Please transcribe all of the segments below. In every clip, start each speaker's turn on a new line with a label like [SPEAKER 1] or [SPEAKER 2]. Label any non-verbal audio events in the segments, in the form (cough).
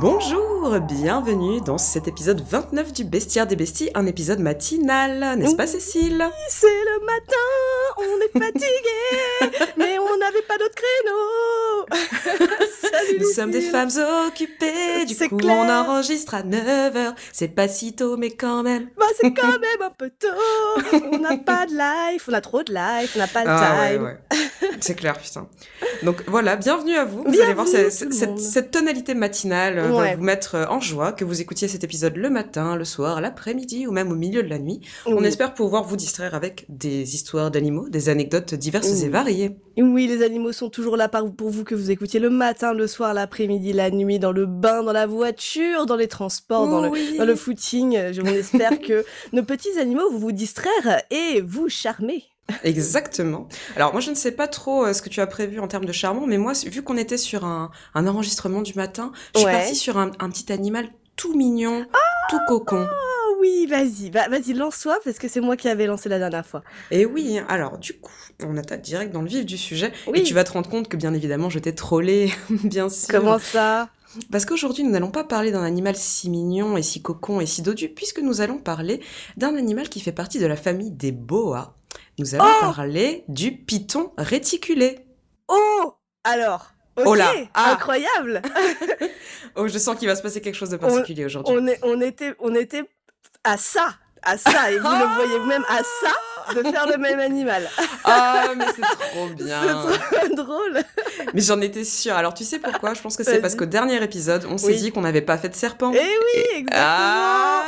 [SPEAKER 1] Bonjour, bienvenue dans cet épisode 29 du Bestiaire des Besties, un épisode matinal, n'est-ce pas Cécile?
[SPEAKER 2] C'est le matin, on est fatigué, (laughs) mais on n'avait pas d'autre créneau. (laughs)
[SPEAKER 1] Nous sommes des femmes occupées, du coup
[SPEAKER 2] clair.
[SPEAKER 1] on enregistre à 9h, c'est pas si tôt mais quand même.
[SPEAKER 2] Bah, c'est quand (laughs) même un peu tôt. On n'a pas de life, on a trop de life, on n'a pas le
[SPEAKER 1] Ah ouais,
[SPEAKER 2] time.
[SPEAKER 1] ouais. C'est clair, putain. Donc voilà, bienvenue à vous. Vous
[SPEAKER 2] Bienvenue
[SPEAKER 1] allez voir, cette, tonalité matinale euh, va
[SPEAKER 2] Ouais.
[SPEAKER 1] vous mettre euh, en joie, que vous écoutiez cet épisode le matin, le soir, l'après-midi ou même au milieu de la nuit. On espère pouvoir vous distraire avec des histoires d'animaux, des anecdotes diverses et variées.
[SPEAKER 2] Oui, les animaux sont toujours là pour vous que vous écoutiez le matin, le soir, l'après-midi, la nuit, dans le bain, dans la voiture, dans les transports, dans le dans le footing. Je- On espère que (laughs) nos petits animaux vont vous distraire et vous charmer.
[SPEAKER 1] Exactement. Alors moi je ne sais pas trop euh, ce que tu as prévu en termes de charmant, mais moi vu qu'on était sur un, un enregistrement du matin, je suis
[SPEAKER 2] Ouais.
[SPEAKER 1] partie sur un, un petit animal tout mignon, tout cocon.
[SPEAKER 2] Oh oui, vas-y, va- vas-y, lance-toi parce que c'est moi qui avais lancé la dernière fois.
[SPEAKER 1] Et oui, alors du coup, on attaque direct dans le vif du sujet
[SPEAKER 2] Oui.
[SPEAKER 1] et tu vas te rendre compte que bien évidemment je t'ai trollé, (laughs) bien sûr.
[SPEAKER 2] Comment ça?
[SPEAKER 1] Parce qu'aujourd'hui nous n'allons pas parler d'un animal si mignon et si cocon et si dodu, puisque nous allons parler d'un animal qui fait partie de la famille des boas. Nous allons
[SPEAKER 2] Oh
[SPEAKER 1] parler du python réticulé.
[SPEAKER 2] Oh Alors
[SPEAKER 1] Oh là, ah.
[SPEAKER 2] incroyable (laughs)
[SPEAKER 1] Oh, je sens qu'il va se passer quelque chose de particulier aujourd'hui.
[SPEAKER 2] on, était, on était à ça, à ça, et vous le voyez vous-même à ça de faire le même animal.
[SPEAKER 1] Ah, mais c'est trop (laughs) bien.
[SPEAKER 2] C'est trop drôle.
[SPEAKER 1] Mais j'en étais sûre. Alors, tu sais pourquoi? Je pense que c'est parce qu'au dernier épisode, on s'est
[SPEAKER 2] Oui.
[SPEAKER 1] dit qu'on n'avait pas fait de serpent.
[SPEAKER 2] Eh oui, exactement
[SPEAKER 1] Ah,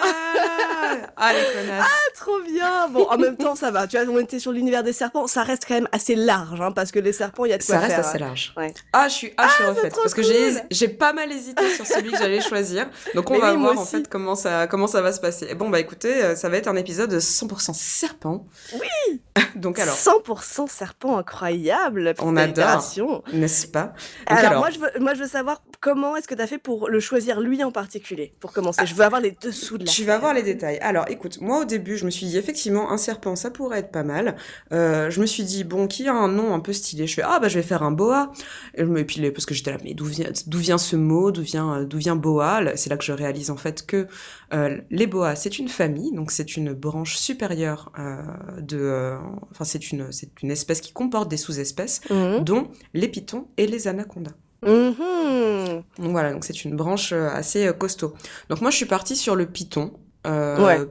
[SPEAKER 1] ah les connasses.
[SPEAKER 2] Trop bien Bon, en même temps, ça va. Tu vois, on était sur l'univers des serpents. Ça reste quand même assez large, hein, parce que les serpents, il y a de quoi
[SPEAKER 1] Ça reste
[SPEAKER 2] faire.
[SPEAKER 1] assez large.
[SPEAKER 2] Ouais.
[SPEAKER 1] Ah, je suis, ah, je suis refaite.
[SPEAKER 2] trop
[SPEAKER 1] Parce que j'ai, pas mal hésité sur celui que j'allais choisir. Donc, on
[SPEAKER 2] Mais
[SPEAKER 1] va
[SPEAKER 2] oui,
[SPEAKER 1] voir en fait comment ça, comment ça va se passer. Et bon, bah écoutez, euh, ça va être un épisode 100% serpent.
[SPEAKER 2] Oui (laughs)
[SPEAKER 1] Donc, alors,
[SPEAKER 2] 100% serpent incroyable.
[SPEAKER 1] On adore. N'est-ce pas? Donc,
[SPEAKER 2] Alors, moi, je veux, moi, je veux savoir comment est-ce que tu as fait pour le choisir lui en particulier, pour commencer? Je veux avoir les dessous de la
[SPEAKER 1] Tu vas voir les détails. Alors, écoute, moi au début, je me suis dit effectivement un serpent, ça pourrait être pas mal. Euh, je me suis dit bon, qui a un nom un peu stylé? Je fais ah bah je vais faire un boa. Et, je me- puis parce que j'étais là, mais d'où vient d'où vient ce mot? D'où vient euh, d'où vient boa? C'est là que je réalise en fait que euh, les boas c'est une famille, donc c'est une branche supérieure euh, de, enfin c'est une c'est une espèce qui comporte des sous-espèces,
[SPEAKER 2] Mhm.
[SPEAKER 1] dont les pitons et les anacondas.
[SPEAKER 2] Mhm.
[SPEAKER 1] Donc voilà, donc c'est une branche euh, assez euh, costaud. Donc moi je suis partie sur le python. euh,
[SPEAKER 2] Ouais.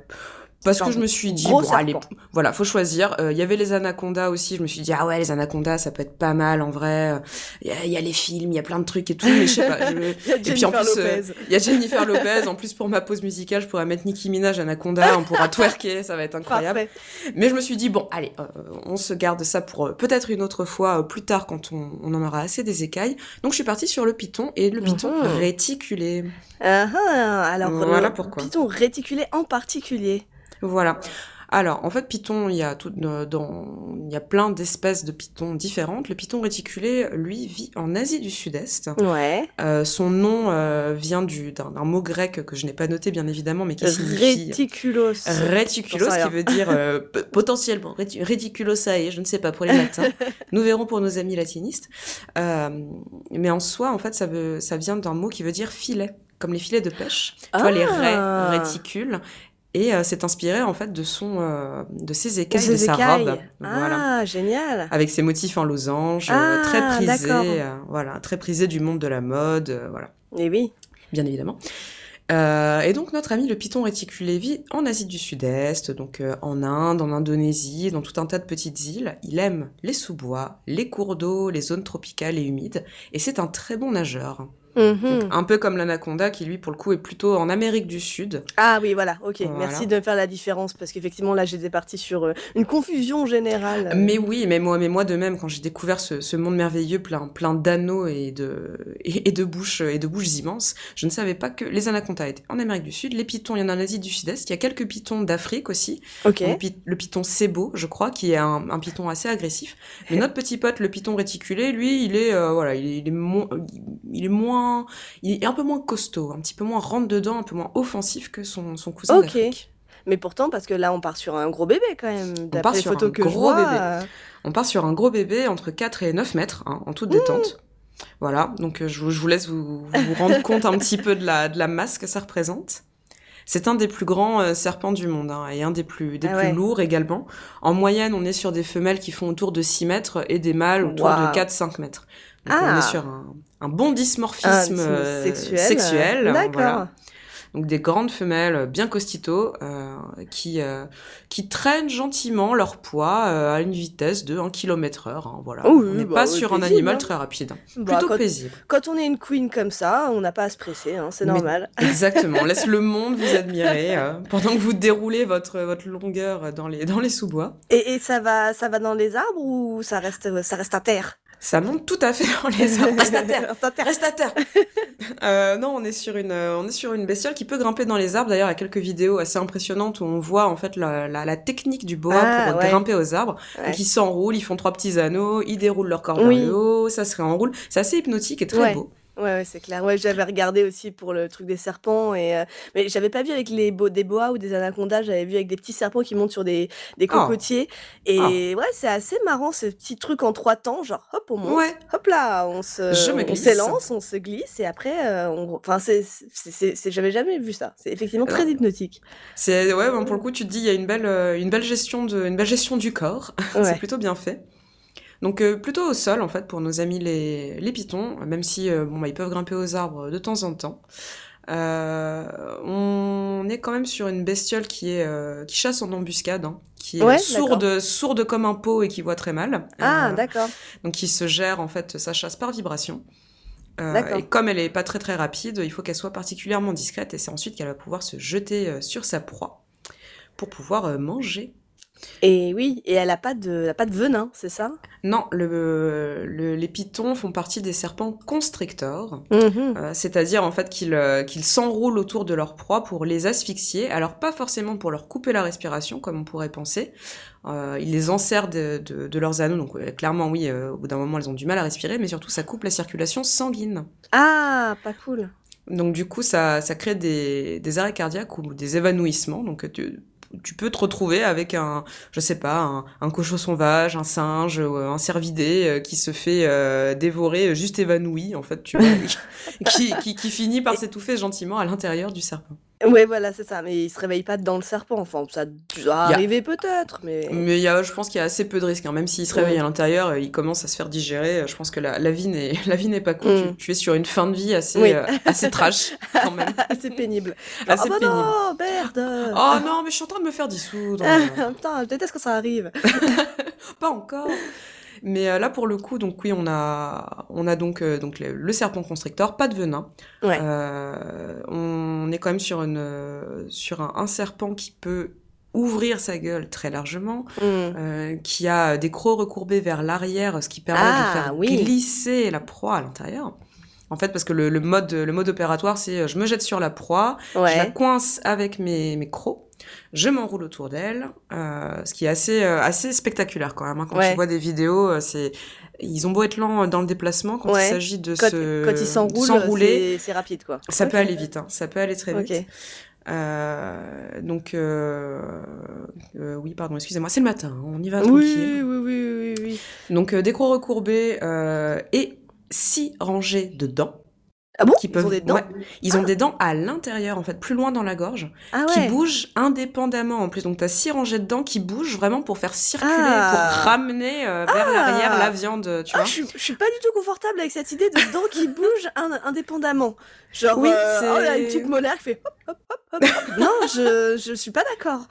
[SPEAKER 1] Parce que je me suis dit, bon, allez, voilà, faut choisir. Euh, Il y avait les anacondas aussi. Je me suis dit, ah ouais, les anacondas, ça peut être pas mal en vrai. Il y, a- il y a les films, il y a plein de trucs et tout, mais je sais pas. je- (laughs) Et puis en plus, euh, il y a Jennifer Lopez. En plus, pour ma pause musicale, je pourrais mettre Nicki Minaj, Anaconda. On pourra (laughs) twerker, ça va être incroyable.
[SPEAKER 2] Parfait.
[SPEAKER 1] Mais je me suis dit, bon, allez, euh, on se garde ça pour euh, peut-être une autre fois, euh, plus tard, quand on, on en aura assez des écailles. Donc, je suis partie sur le python et le python
[SPEAKER 2] Mhm.
[SPEAKER 1] réticulé.
[SPEAKER 2] Ah, ah, alors,
[SPEAKER 1] Voilà
[SPEAKER 2] le
[SPEAKER 1] pourquoi.
[SPEAKER 2] Python réticulé en particulier.
[SPEAKER 1] Voilà. Alors, en fait, python, il y a tout, euh, dans, il y a plein d'espèces de pythons différentes. Le python réticulé, lui, vit en Asie du Sud-Est.
[SPEAKER 2] Ouais.
[SPEAKER 1] Euh, son nom euh, vient du, d'un, d'un mot grec que je n'ai pas noté, bien évidemment, mais qui signifie
[SPEAKER 2] Réticulos.
[SPEAKER 1] Réticulos, qui veut dire p- potentiellement ridiculosae, je ne sais pas pour les latins. (laughs) Nous verrons pour nos amis latinistes. Mais en soi, en fait, ça, veut, ça vient d'un mot qui veut dire filet, comme les filets de pêche. Tu vois, les raies,
[SPEAKER 2] Ah.
[SPEAKER 1] réticules. Et euh, c'est inspiré en fait de son, euh, de ses écailles, de,
[SPEAKER 2] Ses
[SPEAKER 1] sa
[SPEAKER 2] écailles.
[SPEAKER 1] robe, voilà,
[SPEAKER 2] Ah, génial.
[SPEAKER 1] avec ses motifs en losange, euh,
[SPEAKER 2] Ah,
[SPEAKER 1] très prisé, voilà, très prisé du monde de la mode, voilà
[SPEAKER 2] Et oui.
[SPEAKER 1] bien évidemment. Et donc notre ami le python réticulé vit en Asie du Sud-Est, donc en Inde, en Indonésie, dans tout un tas de petites îles. Il aime les sous-bois, les cours d'eau, les zones tropicales et humides, et c'est un très bon nageur.
[SPEAKER 2] Mhm.
[SPEAKER 1] Un peu comme l'anaconda qui lui pour le coup est plutôt en Amérique du Sud.
[SPEAKER 2] Ah oui, voilà, ok.
[SPEAKER 1] Voilà.
[SPEAKER 2] Merci de faire la différence parce qu'effectivement, là, j'étais partie sur euh, une confusion générale.
[SPEAKER 1] Mais oui, mais moi, mais moi de même, quand j'ai découvert ce, ce monde merveilleux plein, plein d'anneaux et de, et, et de bouches et de bouches immenses, je ne savais pas que les anacondas étaient en Amérique du Sud, les pitons, il y en a en Asie du Sud-Est, il y a quelques pitons d'Afrique aussi,
[SPEAKER 2] Ok.
[SPEAKER 1] le, pi- le python Sebo, je crois, qui est un, un python assez agressif. Mais (laughs) notre petit pote, le python réticulé, lui, il est, euh, voilà, il est, il est, mo- il est moins, il est un peu moins costaud, un petit peu moins rentre dedans, un peu moins offensif que son, son cousin
[SPEAKER 2] Ok.
[SPEAKER 1] d'Afrique.
[SPEAKER 2] Mais pourtant, parce que là, on part sur un gros bébé quand même.
[SPEAKER 1] part
[SPEAKER 2] D'après les
[SPEAKER 1] sur
[SPEAKER 2] photos
[SPEAKER 1] un
[SPEAKER 2] que
[SPEAKER 1] gros
[SPEAKER 2] vois.
[SPEAKER 1] bébé.
[SPEAKER 2] euh,
[SPEAKER 1] On part sur un gros bébé entre 4 et 9 mètres, hein, en toute détente. Voilà, donc je, vous laisse vous, vous rendre compte un petit peu de la, de la masse que ça représente. C'est un des plus grands serpents du monde hein, et un des plus, des ah plus lourds également. En moyenne, on est sur des femelles qui font autour de 6 mètres et des mâles autour de 4-5 mètres. Donc on est ah. sur un, un bon dysmorphisme sexuel. sexuel
[SPEAKER 2] D'accord
[SPEAKER 1] donc des grandes femelles bien costito euh, qui euh, qui traînent gentiment leur poids euh, à une vitesse de 1 km heure. Hein, voilà, on n'est bah pas sur un animal hein. très rapide, bah, plutôt paisible.
[SPEAKER 2] Quand on est une queen comme ça, on n'a pas à se presser, hein, c'est normal. (laughs)
[SPEAKER 1] exactement, on laisse le monde vous admirer pendant que vous déroulez votre votre longueur dans les dans les sous-bois.
[SPEAKER 2] Et, et ça va ça va dans les arbres ou ça reste ça reste à terre?
[SPEAKER 1] Ça monte tout à fait (laughs) en les arbres. Reste à terre, reste à terre. (laughs) euh, non, on est sur une, on est sur une bestiole qui peut grimper dans les arbres. D'ailleurs, il y a quelques vidéos assez impressionnantes où on voit en fait la, la, la technique du boa ah, pour grimper aux arbres. Donc ils s'enroulent, ils font trois petits anneaux, ils déroulent leur corps vers le haut, ça se réenroule. C'est assez hypnotique et très beau.
[SPEAKER 2] Ouais, c'est clair. Ouais, j'avais regardé aussi pour le truc des serpents et euh, mais j'avais pas vu avec les des boas ou des anacondas, j'avais vu avec des petits serpents qui montent sur des, des oh. cocotiers et oh. ouais, c'est assez marrant ce petit truc en trois temps, genre hop on monte, hop là, on se on s'élance, on se glisse et après euh, on enfin c'est j'avais jamais vu ça. C'est effectivement très hypnotique.
[SPEAKER 1] C'est ouais, pour le coup tu te dis il y a une belle euh, une belle gestion de une belle gestion du corps. (laughs) c'est plutôt bien fait. Donc euh, plutôt au sol en fait pour nos amis les, les pitons, même si euh, bon bah, ils peuvent grimper aux arbres de temps en temps. Euh, on est quand même sur une bestiole qui est qui chasse en embuscade, hein, qui est sourde, sourde comme un pot et qui voit très mal.
[SPEAKER 2] Ah d'accord.
[SPEAKER 1] Donc qui se gère en fait sa chasse par vibration. et comme elle est pas très très rapide, il faut qu'elle soit particulièrement discrète et c'est ensuite qu'elle va pouvoir se jeter sur sa proie pour pouvoir manger
[SPEAKER 2] et oui, et elle a pas de, pas de venin, c'est ça?
[SPEAKER 1] Non, le, les pitons font partie des serpents constrictors, mhm. euh, c'est-à-dire en fait qu'ils euh, qu'ils s'enroulent autour de leur proie pour les asphyxier. Alors pas forcément pour leur couper la respiration comme on pourrait penser. Euh, ils les enserrent de, de, leurs anneaux, donc clairement oui, au bout d'un moment elles ont du mal à respirer, mais surtout ça coupe la circulation sanguine.
[SPEAKER 2] Ah, pas cool.
[SPEAKER 1] Donc du coup, ça, ça crée des, des arrêts cardiaques ou des évanouissements. Donc tu, tu peux te retrouver avec un, je sais pas, un, un cochon sauvage, un singe, un cervidé euh, qui se fait euh, dévorer, juste évanoui, en fait, tu vois, (laughs) qui, qui, qui finit par s'étouffer gentiment à l'intérieur du serpent.
[SPEAKER 2] Ouais, voilà, c'est ça. Mais il se réveille pas dans le serpent. Enfin, ça doit arriver peut-être, mais.
[SPEAKER 1] Mais il y a, je pense qu'il y a assez peu de risques. Hein. Même s'il se réveille à l'intérieur, euh, il commence à se faire digérer. Je pense que la, la vie n'est, (laughs) la vie n'est pas cool. Tu, mm. tu, es sur une fin de vie assez, euh, assez trash, (laughs) quand même.
[SPEAKER 2] assez pénible. (laughs) Assez oh, pénible. non, merde.
[SPEAKER 1] Oh non, mais je suis en train de me faire dissoudre.
[SPEAKER 2] Putain, je déteste quand ça arrive.
[SPEAKER 1] pas encore. Mais euh, là, pour le coup, donc oui, on a, on a donc, euh, donc le, serpent constrictor, pas de venin. Euh, on est quand même sur, une, sur un, serpent qui peut ouvrir sa gueule très largement, mm. qui a des crocs recourbés vers l'arrière, ce qui permet de ah, faire glisser la proie à l'intérieur. En fait, parce que le, mode, le mode opératoire, c'est je me jette sur la proie, je la coince avec mes, mes crocs, je m'enroule autour d'elle, euh, ce qui est assez, euh, assez spectaculaire quand même. Hein. Quand tu vois des vidéos, euh, c'est ils ont beau être lents dans le déplacement quand il s'agit de se
[SPEAKER 2] quand ils s'enroulent, c'est rapide quoi.
[SPEAKER 1] Ça peut aller vite, hein. ça peut aller très vite. donc oui, pardon, excusez-moi, c'est le matin, hein. on y va tranquille.
[SPEAKER 2] Oui, oui, oui, oui, oui.
[SPEAKER 1] Donc des crocs recourbés et six rangées de dents.
[SPEAKER 2] Ah bon Ils ont des dents
[SPEAKER 1] Ils ont ah. des dents à l'intérieur, en fait, plus loin dans la gorge, ah qui bougent indépendamment en plus. Donc, tu as six rangées de dents qui bougent vraiment pour faire circuler, pour ramener euh, vers l'arrière la viande, tu vois.
[SPEAKER 2] Je, je, suis pas du tout confortable avec cette idée de dents qui (laughs) bougent indépendamment. Genre, oui, euh, oh, a une petite molaire qui fait hop, hop, hop, hop. (laughs) non, je, je suis pas d'accord.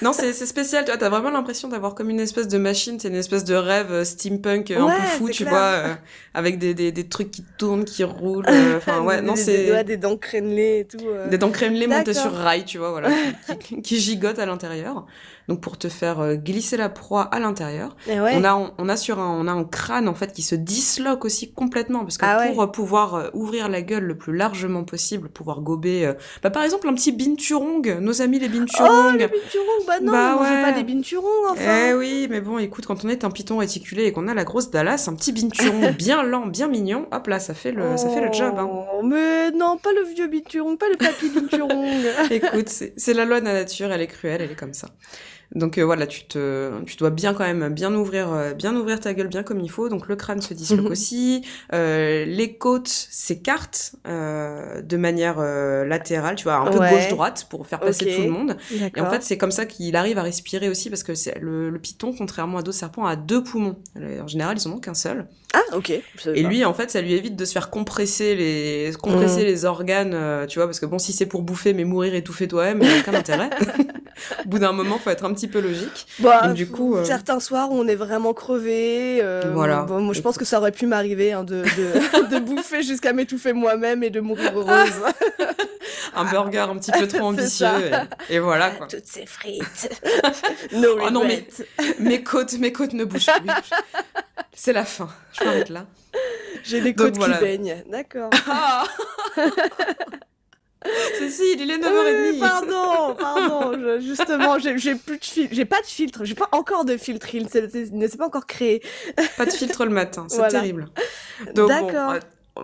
[SPEAKER 1] non, c'est spécial. Tu as vraiment l'impression d'avoir comme une espèce de machine, c'est une espèce de rêve euh, steampunk un peu fou, tu vois, avec des, des, des, trucs qui tournent, qui roulent. (laughs) Enfin, ouais, non, c'est.
[SPEAKER 2] Des, des dents crémelées et tout.
[SPEAKER 1] Des dents crémelées montées sur rail, tu vois, voilà, qui, qui, gigotent à l'intérieur donc pour te faire euh, glisser la proie à l'intérieur. On a on a sur un on a un crâne en fait qui se disloque aussi complètement parce que ah pour pouvoir euh, ouvrir la gueule le plus largement possible, pouvoir gober euh, bah, par exemple un petit binturong, nos amis les binturong.
[SPEAKER 2] Oh les binturong, bah non, bah, ouais. pas des binturong enfin.
[SPEAKER 1] Eh oui, mais bon, écoute, quand on est un python réticulé et qu'on a la grosse Dallas, un petit binturong (laughs) bien lent, bien mignon, hop là, ça fait le ça fait le job hein.
[SPEAKER 2] Oh, mais non, pas le vieux binturong, pas le papy binturong. (laughs)
[SPEAKER 1] écoute, c'est la loi de la nature, elle est cruelle, elle est comme ça. Donc euh, voilà, tu te, tu dois bien quand même bien ouvrir, euh, bien ouvrir ta gueule bien comme il faut. Donc le crâne se disloque
[SPEAKER 2] Mhm.
[SPEAKER 1] aussi. Euh, les côtes s'écartent euh, de manière euh, latérale, tu vois, un peu
[SPEAKER 2] Ouais.
[SPEAKER 1] gauche-droite pour faire passer tout le monde. Et en fait, c'est comme ça qu'il arrive à respirer aussi parce que c'est le, le python, contrairement à d'autres serpents, a deux poumons. En général, ils en ont qu'un seul.
[SPEAKER 2] ah, ok.
[SPEAKER 1] Et lui, en fait, ça lui évite de se faire compresser les, compresser
[SPEAKER 2] Mm.
[SPEAKER 1] les organes, tu vois, parce que bon, si c'est pour bouffer, mais mourir étouffé toi-même, il n'y a aucun intérêt. (laughs) Au bout d'un moment, faut être un petit peu logique.
[SPEAKER 2] Bah,
[SPEAKER 1] du coup, euh,
[SPEAKER 2] certains soirs on est vraiment crevé. euh,
[SPEAKER 1] Voilà.
[SPEAKER 2] bon, moi, je pense que ça aurait pu m'arriver hein, de, de, (laughs) de bouffer jusqu'à m'étouffer moi-même et de mourir heureuse. (laughs)
[SPEAKER 1] Un burger un petit peu trop (laughs) ambitieux. Et, et voilà, quoi.
[SPEAKER 2] Toutes ces frites. no
[SPEAKER 1] Oh non, mais-. Mes côtes, mes côtes ne bougent plus. C'est la fin. Je m'arrête là.
[SPEAKER 2] J'ai
[SPEAKER 1] Donc
[SPEAKER 2] côtes
[SPEAKER 1] voilà.
[SPEAKER 2] qui baignent. D'accord.
[SPEAKER 1] Ah (laughs) Cécile, il est
[SPEAKER 2] Oui,
[SPEAKER 1] 9h30.
[SPEAKER 2] pardon, (laughs) pardon. je- justement, j'ai plus de filtre. J'ai pas de filtre. J'ai pas encore de filtre. Il ne s'est pas encore créé.
[SPEAKER 1] Pas de filtre le matin, c'est
[SPEAKER 2] Voilà.
[SPEAKER 1] terrible. Bon,
[SPEAKER 2] D'accord.
[SPEAKER 1] euh,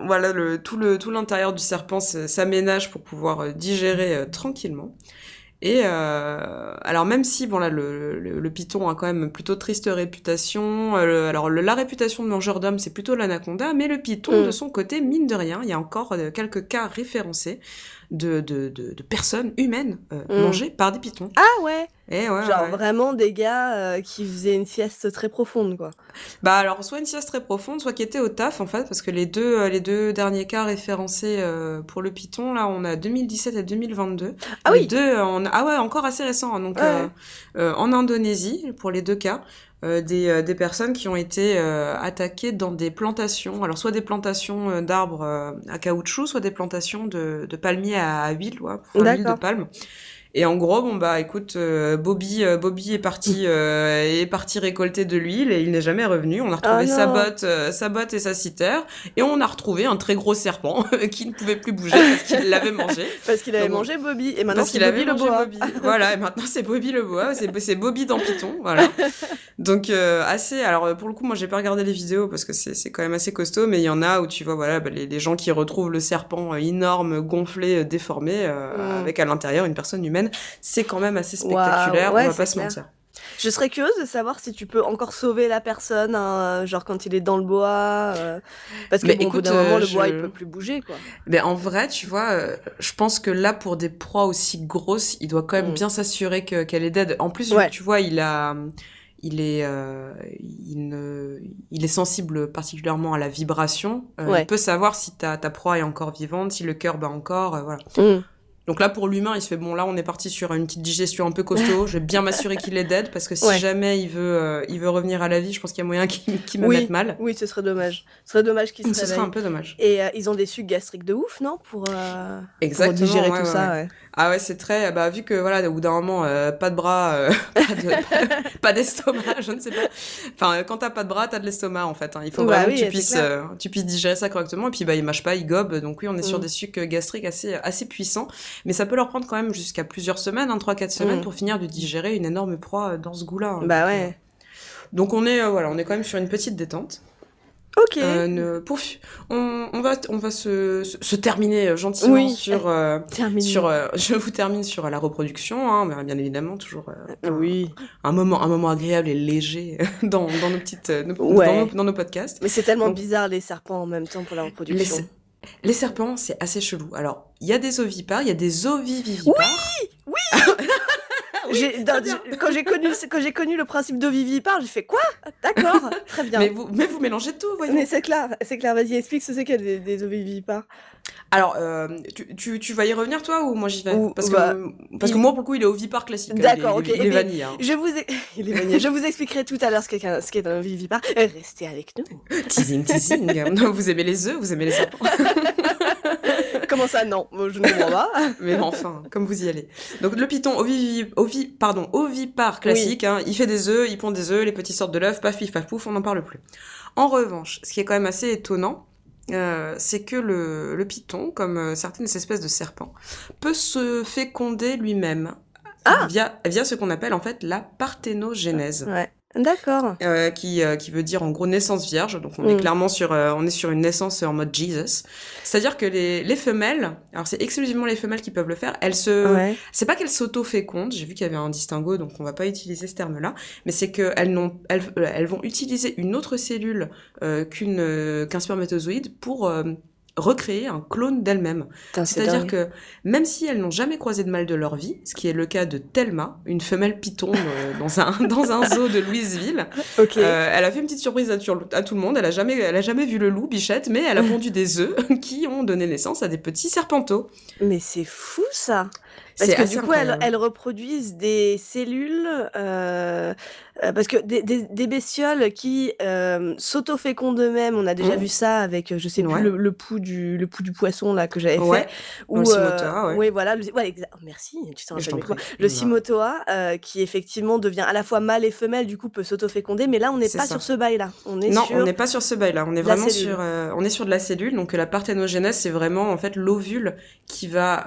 [SPEAKER 1] voilà, le, tout le tout l'intérieur du serpent s'aménage pour pouvoir euh, digérer euh, tranquillement. Et euh, alors même si bon là le, le, le python a quand même plutôt triste réputation, euh, alors le- la réputation de mangeur d'hommes c'est plutôt l'anaconda, mais le python
[SPEAKER 2] Mm.
[SPEAKER 1] de son côté mine de rien, il y a encore quelques cas référencés de de, de, de personnes humaines euh,
[SPEAKER 2] Mm.
[SPEAKER 1] mangées par des pythons.
[SPEAKER 2] Ah ouais.
[SPEAKER 1] Et ouais,
[SPEAKER 2] Genre
[SPEAKER 1] ouais.
[SPEAKER 2] vraiment des gars euh, qui faisaient une sieste très profonde, quoi.
[SPEAKER 1] Bah alors soit une sieste très profonde, soit qui était au taf en fait, parce que les deux euh, les deux derniers cas référencés pour le Python là, on a 2017 et 2022.
[SPEAKER 2] Ah
[SPEAKER 1] Les
[SPEAKER 2] oui.
[SPEAKER 1] deux ah ouais encore assez récent hein, donc
[SPEAKER 2] Ouais.
[SPEAKER 1] en Indonésie pour les deux cas. Euh, des, euh, des personnes qui ont été euh, attaquées dans des plantations, alors soit des plantations euh, d'arbres euh, à caoutchouc, soit des plantations de, de palmiers à, à huile, ouais, pour faire l'huile de palme. Et en gros, bon bah écoute, euh, Bobby, euh, Bobby est parti, (laughs) euh, est parti récolter de l'huile et il n'est jamais revenu. On a retrouvé
[SPEAKER 2] Oh
[SPEAKER 1] sa botte, euh, sa botte et sa citère, et on a retrouvé un très gros serpent (laughs) qui ne pouvait plus bouger parce qu'il l'avait mangé. (laughs)
[SPEAKER 2] Parce qu'il avait
[SPEAKER 1] Donc,
[SPEAKER 2] mangé Bobby et maintenant c'est Bobby le.
[SPEAKER 1] Bobby. Voilà, et maintenant c'est Bobby le bois, c'est Bobby dans Python, voilà. Donc euh, assez. Alors pour le coup, moi j'ai pas regardé les vidéos parce que c'est c'est quand même assez costaud, mais il y en a où tu vois voilà bah, les, les gens qui retrouvent le serpent énorme, gonflé, déformé, euh,
[SPEAKER 2] Mm.
[SPEAKER 1] avec à l'intérieur une personne humaine, c'est quand même assez spectaculaire.
[SPEAKER 2] ouais,
[SPEAKER 1] on va pas se mentir.
[SPEAKER 2] Je serais curieuse de savoir si tu peux encore sauver la personne, hein, genre quand il est dans le bois. euh, Parce que bon, au bout
[SPEAKER 1] écoute,
[SPEAKER 2] d'un moment,
[SPEAKER 1] euh,
[SPEAKER 2] le bois, il peut plus bouger, quoi.
[SPEAKER 1] Mais en vrai, tu vois, euh, je pense que là, pour des proies aussi grosses, il doit quand même
[SPEAKER 2] Mm.
[SPEAKER 1] bien s'assurer que qu'elle est dead. En plus,
[SPEAKER 2] Ouais.
[SPEAKER 1] tu vois, il a, il est, euh, il, ne- il est sensible particulièrement à la vibration. Euh,
[SPEAKER 2] Ouais.
[SPEAKER 1] Il peut savoir si ta, ta proie est encore vivante, si le cœur bat encore, euh, voilà.
[SPEAKER 2] Mm.
[SPEAKER 1] Donc là, pour l'humain, il se fait bon. Là, on est parti sur une petite digestion un peu costaud. je vais bien m'assurer qu'il est dead parce que si
[SPEAKER 2] Ouais.
[SPEAKER 1] jamais il veut, euh, il veut revenir à la vie, je pense qu'il y a moyen qu'il qu'il me
[SPEAKER 2] Oui.
[SPEAKER 1] mette mal.
[SPEAKER 2] Oui, ce serait dommage. Ce serait dommage qu'il
[SPEAKER 1] Ce
[SPEAKER 2] se
[SPEAKER 1] serait
[SPEAKER 2] réveille.
[SPEAKER 1] un peu dommage.
[SPEAKER 2] Et euh, ils ont des sucs gastriques de ouf, non? Pour, euh, pour digérer
[SPEAKER 1] ouais,
[SPEAKER 2] tout
[SPEAKER 1] ouais,
[SPEAKER 2] ça.
[SPEAKER 1] Ah ouais, c'est très. Bah, vu que voilà, au bout d'un moment, euh, pas de bras, (laughs) pas de- (laughs) pas d'estomac, je ne sais pas. Enfin, quand t'as pas de bras, t'as de l'estomac en fait. hein. Il faut
[SPEAKER 2] Bah
[SPEAKER 1] vraiment
[SPEAKER 2] oui,
[SPEAKER 1] que tu puisses,
[SPEAKER 2] clair.
[SPEAKER 1] tu puisses digérer ça correctement. Et puis bah, ils mâchent pas, ils gobent. Donc oui, on est sur
[SPEAKER 2] Mm.
[SPEAKER 1] des sucs gastriques assez, assez puissants. Mais ça peut leur prendre quand même jusqu'à plusieurs semaines, hein, 3-4 semaines,
[SPEAKER 2] Mm.
[SPEAKER 1] pour finir de digérer une énorme proie euh, dans ce goût-là. hein.
[SPEAKER 2] Bah
[SPEAKER 1] Donc,
[SPEAKER 2] ouais.
[SPEAKER 1] euh, Donc on est, euh, voilà, on est quand même sur une petite détente.
[SPEAKER 2] Ok.
[SPEAKER 1] Euh, ne- pour, on, on va, on va se, se, se terminer gentiment
[SPEAKER 2] Oui.
[SPEAKER 1] sur. euh, (laughs) sur, euh, (laughs) je vous termine sur la reproduction, hein, bien évidemment toujours un-
[SPEAKER 2] Oui.
[SPEAKER 1] un, moment, un moment agréable et léger (laughs) dans, dans nos petites, nos-
[SPEAKER 2] Ouais.
[SPEAKER 1] dans, nos, dans nos podcasts.
[SPEAKER 2] Mais c'est tellement
[SPEAKER 1] Donc-
[SPEAKER 2] bizarre les serpents en même temps pour la reproduction.
[SPEAKER 1] Les, serpents, c'est assez chelou. Alors, il y a des ovipares, il y a des ovivivipares. (laughs)
[SPEAKER 2] Dans- quand j'ai connu quand j'ai connu le principe d'ovivipare, j'ai fait quoi? D'accord, très bien.
[SPEAKER 1] mais
[SPEAKER 2] Mais,
[SPEAKER 1] vous, mais vous mélangez tout, voyons.
[SPEAKER 2] c'est clair, c'est clair. Vas-y, explique ce que c'est que des, des ovivipares.
[SPEAKER 1] Alors, euh, tu, tu, tu vas y revenir toi ou moi j'y vais?
[SPEAKER 2] Ou-
[SPEAKER 1] Parce
[SPEAKER 2] bah,
[SPEAKER 1] que parce que moi pour le coup il est ovipare classique. hein,
[SPEAKER 2] D'accord,
[SPEAKER 1] il est-
[SPEAKER 2] ok.
[SPEAKER 1] Il est
[SPEAKER 2] Eh
[SPEAKER 1] vanille. hein.
[SPEAKER 2] Je vous, (laughs) Il est magnifique. je vous expliquerai tout à l'heure ce qu'est un, ce qu'est un ovivipare. Euh, Restez avec nous.
[SPEAKER 1] Teasing, teasing. (laughs) vous aimez les œufs, vous aimez les serpents. (laughs)
[SPEAKER 2] Comment ça Non, je ne comprends pas. (laughs)
[SPEAKER 1] Mais enfin, comme vous y allez. Donc le python ovivi, ovi, pardon, ovipare classique, hein, il fait des œufs, il pond des œufs, les petits sortent de l'œuf, paf pif paf pouf, on n'en parle plus. En revanche, ce qui est quand même assez étonnant, euh, c'est que le, le python, comme euh, certaines espèces de serpents, peut se féconder lui-même
[SPEAKER 2] Ah
[SPEAKER 1] via, via ce qu'on appelle en fait la parthénogénèse.
[SPEAKER 2] Ouais. D'accord.
[SPEAKER 1] Euh, qui, euh, qui veut dire en gros naissance vierge. Donc on est mm. clairement sur, euh, on est sur une naissance en mode Jesus. C'est-à-dire que les, les femelles, alors c'est exclusivement les femelles qui peuvent le faire, elles se, c'est pas qu'elles s'auto-fécondent, j'ai vu qu'il y avait un distinguo, donc on va pas utiliser ce terme-là, mais c'est qu'elles n'ont, elles, elles vont utiliser une autre cellule qu'une, qu'un spermatozoïde pour recréer un clone d'elle-même. C'est-à-dire que même si elles n'ont jamais croisé de mâle de leur vie, ce qui est le cas de Thelma, une femelle python euh, (laughs) dans, un, dans un zoo de Louisville, (laughs) euh, elle a fait une petite surprise à, tout le monde. Elle a, jamais, elle a jamais vu le loup, Bichette, mais elle a (laughs) pondu des œufs qui ont donné naissance à des petits serpenteaux.
[SPEAKER 2] Mais c'est fou ça parce que du coup, elles, reproduisent des cellules, euh, euh, parce que des, des, bestioles qui euh, s'autofécondent eux-mêmes, on a déjà mmh. vu ça avec, je sais plus, le, le, pouls du, le pouls du poisson là que j'avais fait.
[SPEAKER 1] Ou, le simotoa,
[SPEAKER 2] Oui, voilà. Le, ouais, oh, merci, tu t'en. Le simotoa, qui effectivement devient à la fois mâle et femelle, du coup peut s'autoféconder, mais là on n'est pas sur ce bail-là.
[SPEAKER 1] On est non, on n'est pas sur ce bail-là. On est vraiment sur, on est sur de la cellule. Donc la parthénogenèse, c'est vraiment en fait l'ovule qui va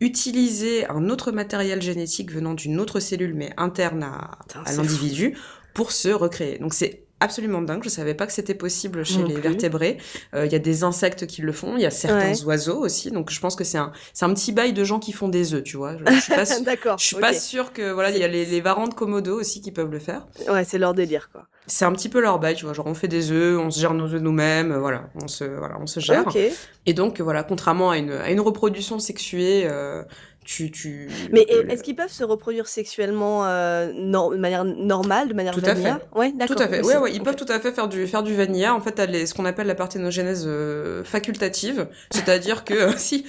[SPEAKER 1] utiliser un autre matériel génétique venant d'une autre cellule, mais interne à, l'individu, pour se recréer. Donc c'est absolument dingue. Je savais pas que c'était possible chez les vertébrés. Euh, il y a des insectes qui le font. Il y a certains oiseaux aussi. Donc je pense que c'est un, c'est un petit bail de gens qui font des œufs, tu vois. Je, je suis pas, (laughs) D'accord, je suis pas sûre que voilà, il y a les, les varans de Komodo aussi qui peuvent le faire.
[SPEAKER 2] Ouais, c'est leur délire quoi.
[SPEAKER 1] C'est un petit peu leur bail, tu vois. Genre on fait des œufs, on se gère nos œufs nous-mêmes, voilà, on se voilà, on se gère. Et donc voilà, contrairement à une à une reproduction sexuée. Euh,
[SPEAKER 2] mais est-ce qu'ils peuvent se reproduire sexuellement euh, de manière normale, de manière
[SPEAKER 1] tout
[SPEAKER 2] vanilla
[SPEAKER 1] Ouais, d'accord. Tout à fait. Ouais, ouais, ils peuvent tout à fait faire du faire du vanilla. En fait, t'as les, ce qu'on appelle la parthénogenèse euh, facultative, c'est-à-dire que euh, (laughs) si,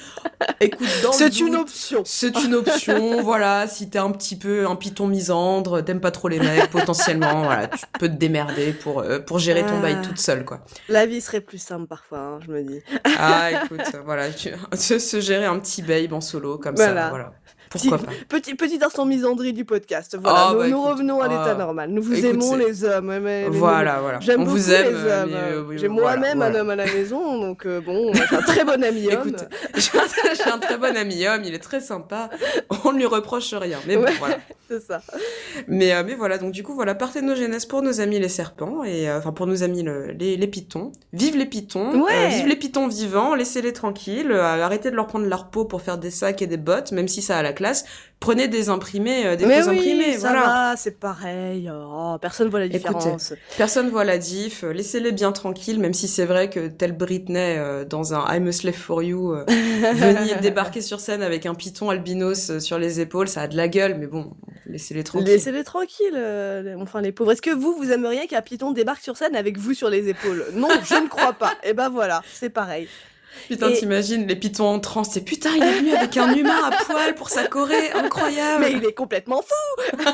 [SPEAKER 2] écoute, c'est une option.
[SPEAKER 1] C'est une option. (laughs) voilà, si t'es un petit peu un piton misandre, t'aimes pas trop les mecs, potentiellement, (laughs) voilà, tu peux te démerder pour pour gérer ton bail ah. toute seule, quoi.
[SPEAKER 2] La vie serait plus simple parfois, hein, je me dis.
[SPEAKER 1] ah, écoute, voilà, tu, se, gérer un petit babe en solo comme ça. Voilà. Pourquoi
[SPEAKER 2] petit, pas petit, petit instant misandrie du podcast. Voilà, oh, nous, bah, revenons à l'état ah. normal. Nous vous aimons les hommes. Mais,
[SPEAKER 1] voilà, voilà.
[SPEAKER 2] J'aime beaucoup vous aime, les hommes. j'ai moi-même un homme à la maison, donc euh, bon, j'ai un très bon ami homme. (laughs)
[SPEAKER 1] J'ai un très bon ami homme, il est très sympa. On ne lui reproche rien. Mais bon, voilà. (laughs)
[SPEAKER 2] C'est ça.
[SPEAKER 1] Mais, euh, mais voilà, donc du coup, voilà, parthénogenèse pour nos amis les serpents, et euh, enfin pour nos amis les, les pitons. Vive les pitons. vive les pitons vivants, laissez-les tranquilles. arrêtez de leur prendre leur peau pour faire des sacs et des bottes, même si ça a la classe, prenez des imprimés, euh, des
[SPEAKER 2] Mais
[SPEAKER 1] faux
[SPEAKER 2] oui,
[SPEAKER 1] imprimés.
[SPEAKER 2] Ça voilà. c'est pareil. Oh, personne voit la différence.
[SPEAKER 1] personne voit la diff. Laissez-les bien tranquilles, même si c'est vrai que tel Britney euh, dans un I'm a slave for you, euh, (laughs) venir débarquer sur scène avec un python albinos sur les épaules, ça a de la gueule, mais bon, laissez-les tranquilles.
[SPEAKER 2] Laissez-les tranquilles, enfin les pauvres. Est-ce que vous, vous aimeriez qu'un python débarque sur scène avec vous sur les épaules? Non, je ne crois pas. Et (laughs) eh ben voilà, c'est pareil.
[SPEAKER 1] Putain, t'imagines les pitons en transe, c'est putain, il est venu avec un humain à poil pour sa Corée, incroyable.
[SPEAKER 2] Mais il est complètement fou. (laughs)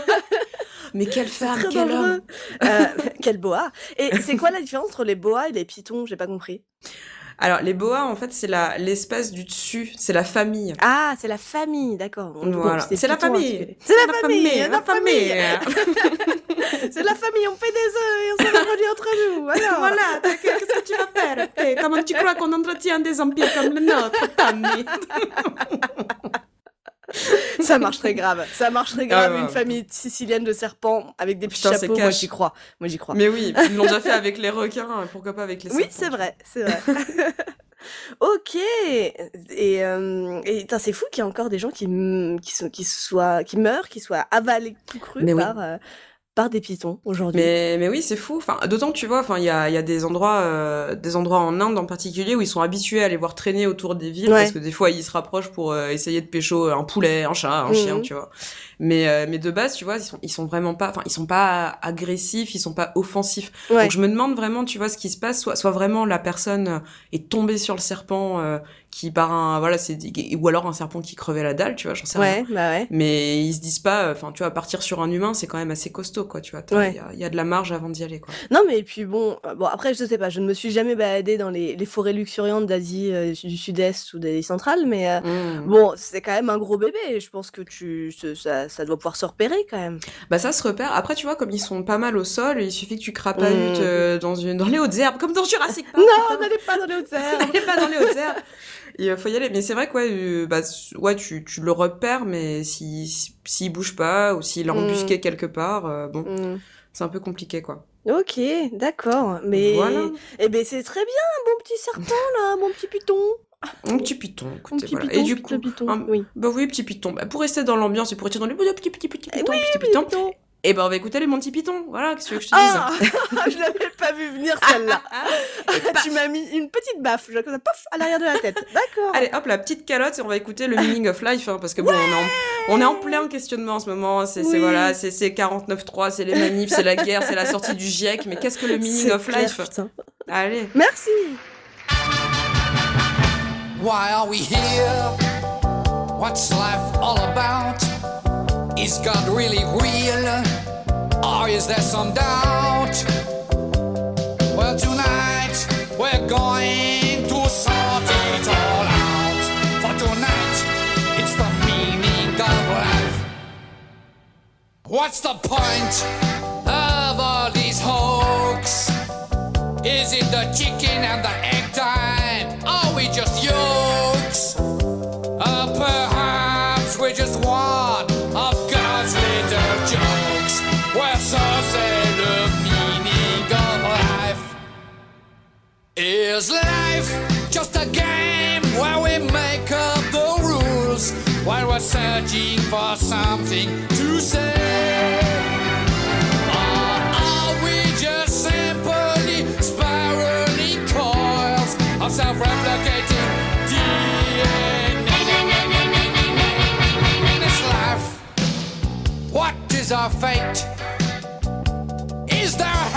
[SPEAKER 1] Mais quelle femme, quel homme.
[SPEAKER 2] Euh, quel boa. Et c'est quoi la différence entre les boas et les pitons? J'ai pas compris.
[SPEAKER 1] Alors, les boas, en fait, c'est la, l'espèce du dessus, c'est la famille.
[SPEAKER 2] Ah, c'est la famille, d'accord.
[SPEAKER 1] Voilà. C'est, la famille.
[SPEAKER 2] C'est la, famille. C'est la famille. (laughs) c'est la famille, on fait des œufs et on se reproduit entre nous. (laughs) Voilà.
[SPEAKER 1] voilà. Qu'est-ce que tu vas faire? Comment tu crois qu'on entretient des empires comme le nôtre, Tammy (laughs) (laughs)
[SPEAKER 2] ça marche très grave. Ça marche très grave. Une famille sicilienne de serpents avec des petits chapeaux. Moi, j'y crois. Moi, j'y crois.
[SPEAKER 1] Mais oui, ils l'ont déjà (laughs) fait avec les requins. Hein, pourquoi pas avec les serpents
[SPEAKER 2] Oui, c'est vrai. C'est (laughs) vrai. ok. Et, euh, et c'est fou qu'il y ait encore des gens qui, qui, sont, qui, soient, qui meurent, qui soient avalés tout cru par, euh, par des pitons aujourd'hui.
[SPEAKER 1] Mais, mais oui, c'est fou. Enfin, d'autant que tu vois, enfin, il y a, y a des endroits, euh, des endroits en Inde en particulier où ils sont habitués à les voir traîner autour des villes parce que des fois ils se rapprochent pour euh, essayer de pécho un poulet, un chat, un chien, mhm. tu vois. Mais euh, mais de base, tu vois, ils sont ils sont vraiment pas, enfin, ils sont pas agressifs, ils sont pas offensifs. Donc je me demande vraiment, tu vois, ce qui se passe, soit soit vraiment la personne est tombée sur le serpent qui par un voilà c'est ou alors un serpent qui crevait la dalle tu vois j'en sais
[SPEAKER 2] ouais, Bah ouais.
[SPEAKER 1] mais ils se disent pas enfin tu vois partir sur un humain c'est quand même assez costaud quoi tu vois il y, a de la marge avant d'y aller quoi.
[SPEAKER 2] Non mais puis bon euh, bon après je sais pas je ne me suis jamais baladée dans les, les forêts luxuriantes d'Asie euh, du Sud-Est ou d'Asie centrale mais euh, mmh. bon c'est quand même un gros bébé je pense que tu ça, ça, doit pouvoir se repérer quand même.
[SPEAKER 1] Bah ça se repère. Après tu vois comme ils sont pas mal au sol il suffit que tu crapahutes mmh. dans une dans les hautes herbes comme dans Jurassic Park.
[SPEAKER 2] Non n'allez pas dans les hautes herbes. (laughs)
[SPEAKER 1] N'allez pas dans les hautes herbes Il faut y aller. Mais c'est vrai que ouais, bah, ouais tu, tu le repères, mais s'il si, s'il bouge pas ou s'il est mm. embusqué quelque part, bon, mm. c'est un peu compliqué, quoi.
[SPEAKER 2] Ok, d'accord. Mais voilà. eh ben c'est très bien, mon petit serpent là, mon petit python.
[SPEAKER 1] Un petit python, écoutez, petit voilà. Python, et du coup, python, oui. bah oui, petit python. Bah, pour rester dans l'ambiance et pour rester dans les petits petits petits pythons, oui, petit python. Et eh ben on va écouter les Monty Python, voilà, qu'est-ce que je te
[SPEAKER 2] ah (laughs) Je l'avais pas vu venir celle-là. (laughs) tu m'as mis une petite baffe, je comme pof, à l'arrière de la tête. D'accord.
[SPEAKER 1] Allez, hop, la petite calotte et on va écouter le meaning of life, hein, parce que bon, on, est en, on, est en, plein questionnement en ce moment. C'est voilà, c'est 49.3, c'est les manifs, c'est la guerre, c'est la sortie du GIEC, mais qu'est-ce que le meaning of life Allez.
[SPEAKER 2] Merci.
[SPEAKER 3] Why are we here? What's life all about? Is God really real? Or is there some doubt? Well, tonight we're going to sort it all out. For tonight, it's the meaning of life. What's the point of all these hoax? Is it the chicken and the egg time? Are we just yokes? Is life just a game where we make up the rules while we're searching for something to say? Are we just simply spiraling coils of self replicating DNA? In this life, what is our fate? Is there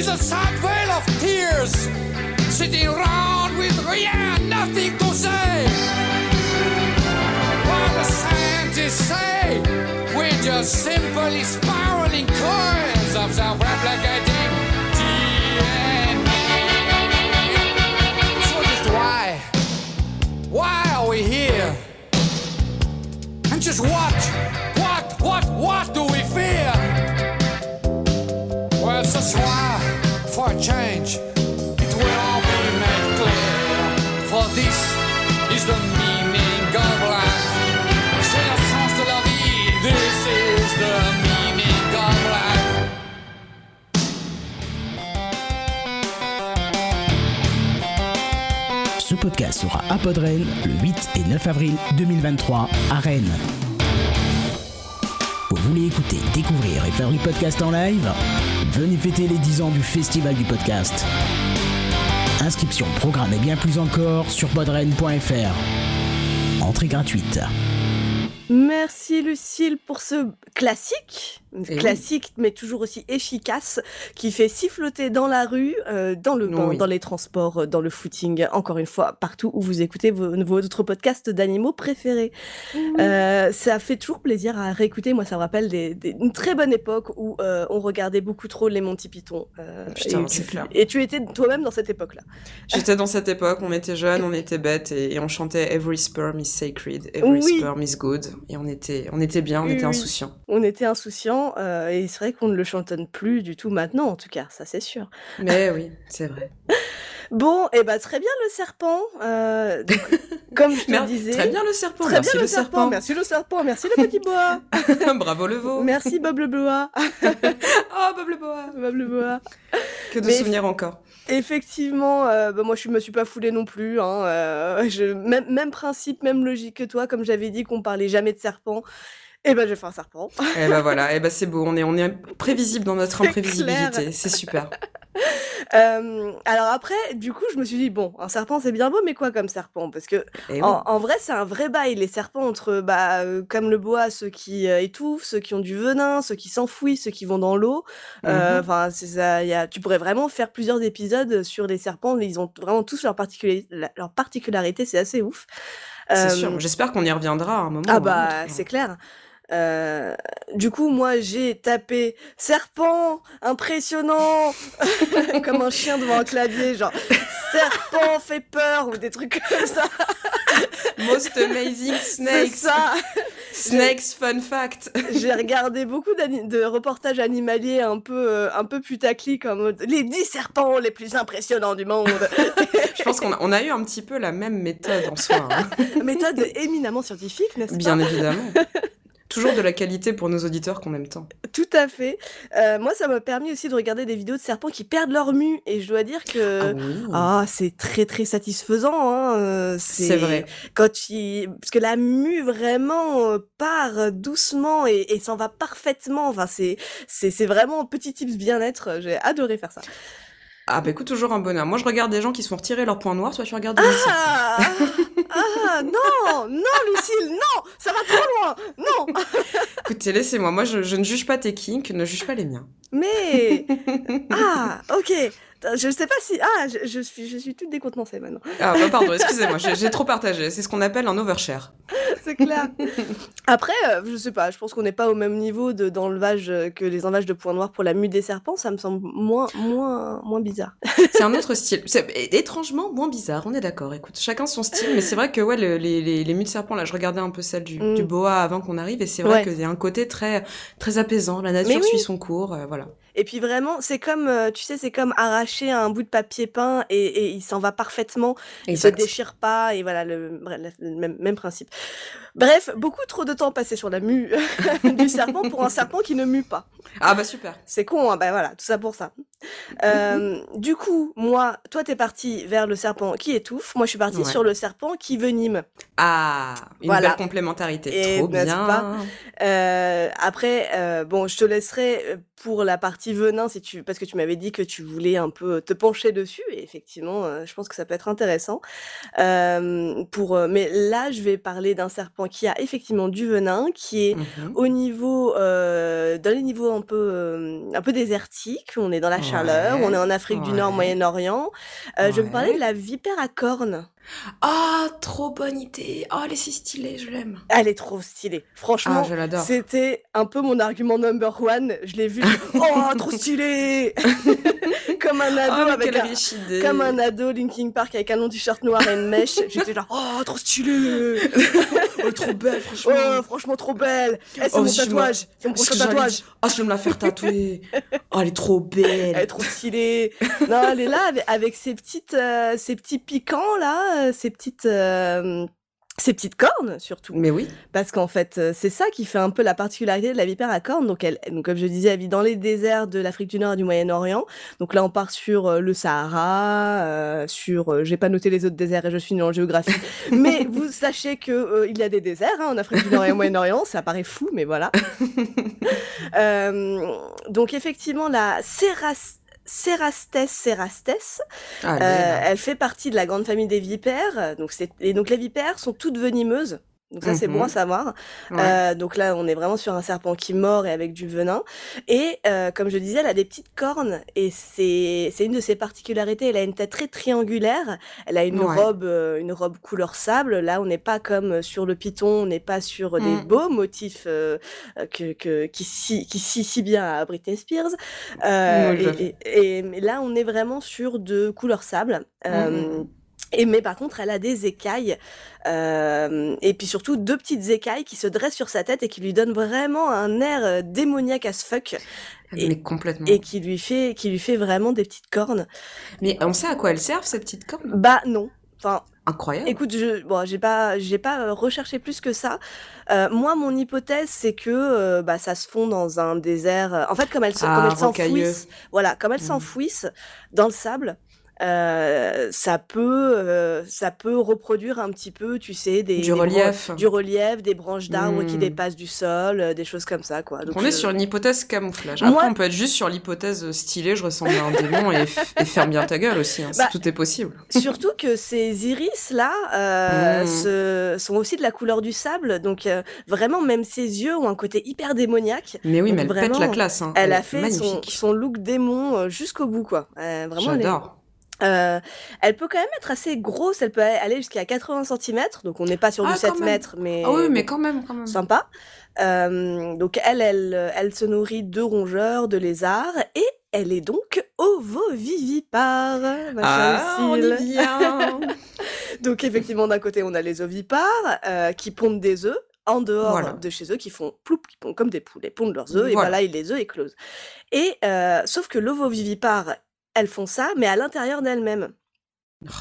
[SPEAKER 3] is a sad vale of tears, sitting around with yeah, nothing to say. While the scientists say we're just simply spiraling coils of self-replicating DNA. So just why, why are we here? And just what, what, change, it will all be made clear. For this is the meaning of life. C'est le sens de la vie. This is the meaning of life.
[SPEAKER 4] Ce podcast sera à Podren le 8 et 9 avril 2023 à Rennes. Voulez écouter, découvrir et faire du podcast en live Venez fêter les 10 ans du Festival du podcast. Inscription, programme et bien plus encore sur podren.fr. Entrée gratuite.
[SPEAKER 2] Merci Lucille pour ce classique, eh classique mais toujours aussi efficace, qui fait siffloter dans la rue, euh, dans le bain, dans les transports, euh, dans le footing, encore une fois, partout où vous écoutez vos, autres podcasts d'animaux préférés. Euh, ça fait toujours plaisir à réécouter. Moi, ça me rappelle des, une très bonne époque où on regardait beaucoup trop les Monty Python.
[SPEAKER 1] Putain,
[SPEAKER 2] et, et, tu étais toi-même dans cette époque-là. (laughs)
[SPEAKER 1] J'étais dans cette époque, on était jeunes, on était bêtes et, on chantait Every sperm is sacred, every sperm is good et on était, on était bien, on était insouciants.
[SPEAKER 2] On était euh, et c'est vrai qu'on ne le chantonne plus du tout maintenant, en tout cas, ça c'est sûr.
[SPEAKER 1] Mais oui, c'est vrai. (laughs)
[SPEAKER 2] Bon, et eh ben très bien le serpent. Euh, comme je te (laughs) disais.
[SPEAKER 1] Très bien le serpent. Très merci bien le, serpent.
[SPEAKER 2] Merci le serpent. Merci le petit boa. (laughs)
[SPEAKER 1] Bravo le veau.
[SPEAKER 2] Merci Bob le boa.
[SPEAKER 1] oh Bob le boa.
[SPEAKER 2] Bob le boa.
[SPEAKER 1] Que de souvenirs encore.
[SPEAKER 2] Effectivement, euh, bah, moi je me suis pas foulée non plus. Hein, je, même, même principe, même logique que toi. Comme j'avais dit qu'on parlait jamais de serpent. Et eh ben, je vais faire un serpent.
[SPEAKER 1] Et eh ben voilà, et eh ben c'est beau, on est, on est prévisible dans notre imprévisibilité, c'est super. (laughs)
[SPEAKER 2] Euh, alors après, du coup, je me suis dit, bon, un serpent c'est bien beau, mais quoi comme serpent? Parce que en, vrai, c'est un vrai bail. Les serpents, entre, bah, euh, comme le bois, ceux qui euh, étouffent, ceux qui ont du venin, ceux qui s'enfouissent, ceux qui vont dans l'eau. Mm-hmm. Enfin, c'est ça. Y a, tu pourrais vraiment faire plusieurs épisodes sur les serpents. Ils ont vraiment tous leur, leur particularité, c'est assez ouf.
[SPEAKER 1] C'est sûr. J'espère qu'on y reviendra à un moment.
[SPEAKER 2] Ah bah, c'est clair. Euh, du coup, moi, j'ai tapé serpent impressionnant (laughs) comme un chien devant un clavier, genre serpent fait peur ou des trucs comme ça.
[SPEAKER 1] Most amazing (laughs) snakes.
[SPEAKER 2] ça. (laughs)
[SPEAKER 1] Snakes fun fact.
[SPEAKER 2] J'ai regardé beaucoup de reportages animaliers un peu, euh, un peu putaclic en mode les 10 serpents les plus impressionnants du monde.
[SPEAKER 1] Je pense qu'on a, on a eu un petit peu la même méthode en soi. Hein.
[SPEAKER 2] Méthode éminemment scientifique, n'est-ce pas?
[SPEAKER 1] Bien évidemment. Toujours de la qualité pour nos auditeurs qu'on aime tant. (laughs)
[SPEAKER 2] Tout à fait. Euh, moi, ça m'a permis aussi de regarder des vidéos de serpents qui perdent leur mue. Et je dois dire que ah, ah c'est très très satisfaisant. Hein. Euh,
[SPEAKER 1] c'est vrai.
[SPEAKER 2] Quand tu... Parce que la mue vraiment euh, part doucement et, et s'en va parfaitement. Enfin, c'est, c'est, c'est vraiment un petit tips bien-être. J'ai adoré faire ça.
[SPEAKER 1] Ah bah écoute, toujours un bonheur. Moi je regarde des gens qui se font retirer leur point noir, soit tu regardes
[SPEAKER 2] des Ah, (laughs) ah non, non Lucille, non, ça va trop loin, non. (laughs)
[SPEAKER 1] Écoutez, laissez-moi, moi je, je, ne juge pas tes kinks, ne juge pas les miens.
[SPEAKER 2] Mais ah, ok, je sais pas si. Ah, je, suis, je suis toute décontenancée maintenant.
[SPEAKER 1] Ah, bah pardon, excusez-moi, j'ai trop partagé. C'est ce qu'on appelle un overshare. (laughs)
[SPEAKER 2] C'est clair. Après, euh, je sais pas, je pense qu'on n'est pas au même niveau d'enlevage euh, que les enlevages de points noirs pour la mue des serpents. Ça me semble moins, moins, moins bizarre. (laughs)
[SPEAKER 1] C'est un autre style. C'est étrangement moins bizarre, on est d'accord. Écoute, chacun son style, mais c'est vrai que ouais, les, les, les mues de serpents, là, je regardais un peu celle du, du mm. boa avant qu'on arrive, et c'est vrai qu'il y a un côté très, très apaisant. La nature suit son cours, euh, voilà.
[SPEAKER 2] Et puis vraiment, c'est comme, euh, tu sais, c'est comme arracher un bout de papier peint et, et il s'en va parfaitement. Il se déchire pas et voilà, le, même, même, principe. Bref, beaucoup trop de temps passé sur la mue (laughs) du serpent pour un serpent qui ne mue pas.
[SPEAKER 1] Ah bah super.
[SPEAKER 2] C'est con, hein, bah voilà, tout ça pour ça. Euh, (laughs) du coup, moi, toi t'es parti vers le serpent qui étouffe, moi je suis partie sur le serpent qui venime.
[SPEAKER 1] Ah, une voilà. belle complémentarité, trop bien.
[SPEAKER 2] Euh, après, euh, bon, je te laisserai pour la partie venin, si tu, parce que tu m'avais dit que tu voulais un peu te pencher dessus, et effectivement, euh, je pense que ça peut être intéressant. Euh, pour, mais là, je vais parler d'un serpent qui a effectivement du venin, qui est mmh au niveau, euh, dans les niveaux un peu, un peu désertiques. On est dans la chaleur, on est en Afrique du Nord, Moyen-Orient. Je vais me parler de la vipère à cornes.
[SPEAKER 1] Ah, trop bonne idée. Oh, elle est si stylée, je l'aime.
[SPEAKER 2] Elle est trop stylée. Franchement, ah, c'était un peu mon argument number one. Je l'ai vu. (laughs) oh, trop stylée (laughs) Comme un ado oh, avec un, comme un ado Linkin Park avec un long t-shirt noir et une mèche. (laughs) J'étais là, oh, trop stylée
[SPEAKER 1] Oh, trop belle, franchement.
[SPEAKER 2] Oh, franchement, trop belle. Eh, c'est oh, mon tatouage. C'est mon prochain tatouage.
[SPEAKER 1] Ah, je vais me la faire tatouer. Oh, elle est trop belle.
[SPEAKER 2] Elle est trop stylée. non, elle est là avec, avec ses petites, euh, ses petits piquants là, euh, ses petites. Euh, ses petites cornes surtout.
[SPEAKER 1] Mais oui.
[SPEAKER 2] Parce qu'en fait, euh, c'est ça qui fait un peu la particularité de la vipère à cornes. Donc, elle, donc comme je disais, elle vit dans les déserts de l'Afrique du Nord et du Moyen-Orient. Donc là, on part sur euh, le Sahara, euh, sur, j'ai pas noté les autres déserts et je suis nulle en géographie. (laughs) mais vous sachez que il y a des déserts hein, en Afrique du Nord et au Moyen-Orient. Ça paraît fou, mais voilà. (laughs) donc effectivement, la Serras Cerastes cerastes. Ah, euh, elle fait partie de la grande famille des vipères. Donc, et donc les vipères sont toutes venimeuses. Donc ça, c'est bon à mmh savoir. Euh, donc là, on est vraiment sur un serpent qui mord et avec du venin. Et euh, comme je disais, elle a des petites cornes et c'est une de ses particularités. Elle a une tête très triangulaire. Elle a une robe euh, une robe couleur sable. Là, on n'est pas comme sur le python. On n'est pas sur des mmh. beaux motifs que, que qui si qui si si bien à Britney Spears. Et, et, et, là, on est vraiment sur de couleur sable. Et mais par contre, elle a des écailles euh, et puis surtout deux petites écailles qui se dressent sur sa tête et qui lui donnent vraiment un air euh, démoniaque as fuck.
[SPEAKER 1] Et, mais complètement.
[SPEAKER 2] Et qui lui fait, qui lui fait vraiment des petites cornes.
[SPEAKER 1] Mais on sait à quoi elles servent ces petites cornes
[SPEAKER 2] Bah non. Enfin,
[SPEAKER 1] incroyable.
[SPEAKER 2] Écoute, je, bon, j'ai pas, j'ai pas euh, recherché plus que ça. Euh, moi, mon hypothèse, c'est que euh, bah, ça se fond dans un désert. En fait, comme elles, ah, s'enfouissent, voilà, comme elles mmh. s'enfouissent dans le sable, euh, ça peut euh, ça peut reproduire un petit peu tu sais des
[SPEAKER 1] du relief.
[SPEAKER 2] du relief des branches d'arbres qui hmm. dépassent du sol euh, des choses comme ça quoi.
[SPEAKER 1] Donc, on est sur une hypothèse camouflage. Après on peut être juste sur l'hypothèse stylée je ressemble à un démon et, et ferme bien ta gueule aussi hein, bah, tout est possible.
[SPEAKER 2] surtout que ces iris là hmm. sont aussi de la couleur du sable. Donc vraiment même ses yeux ont un côté hyper démoniaque.
[SPEAKER 1] Mais oui mais elle pète la classe hein.
[SPEAKER 2] elle, a fait son, son, look démon jusqu'au bout quoi. Vraiment
[SPEAKER 1] j'adore
[SPEAKER 2] euh, elle peut quand même être assez grosse, elle peut aller jusqu'à 80 cm, donc on n'est pas sur du 7 ah, mètres, mais,
[SPEAKER 1] ah oui, mais quand même, quand même.
[SPEAKER 2] sympa. Euh, donc elle, elle, elle se nourrit de rongeurs, de lézards, et elle est donc ovovivipare, ma
[SPEAKER 1] ah, on y vient. (laughs)
[SPEAKER 2] donc effectivement, d'un côté, on a les ovipares euh, qui pondent des œufs en dehors de chez eux, qui font ploup, qui pondent comme des poules, ils pondent leurs œufs, et voilà, les œufs éclosent. Et euh, sauf que l'ovovivipare, elles font ça, mais à l'intérieur d'elles-mêmes.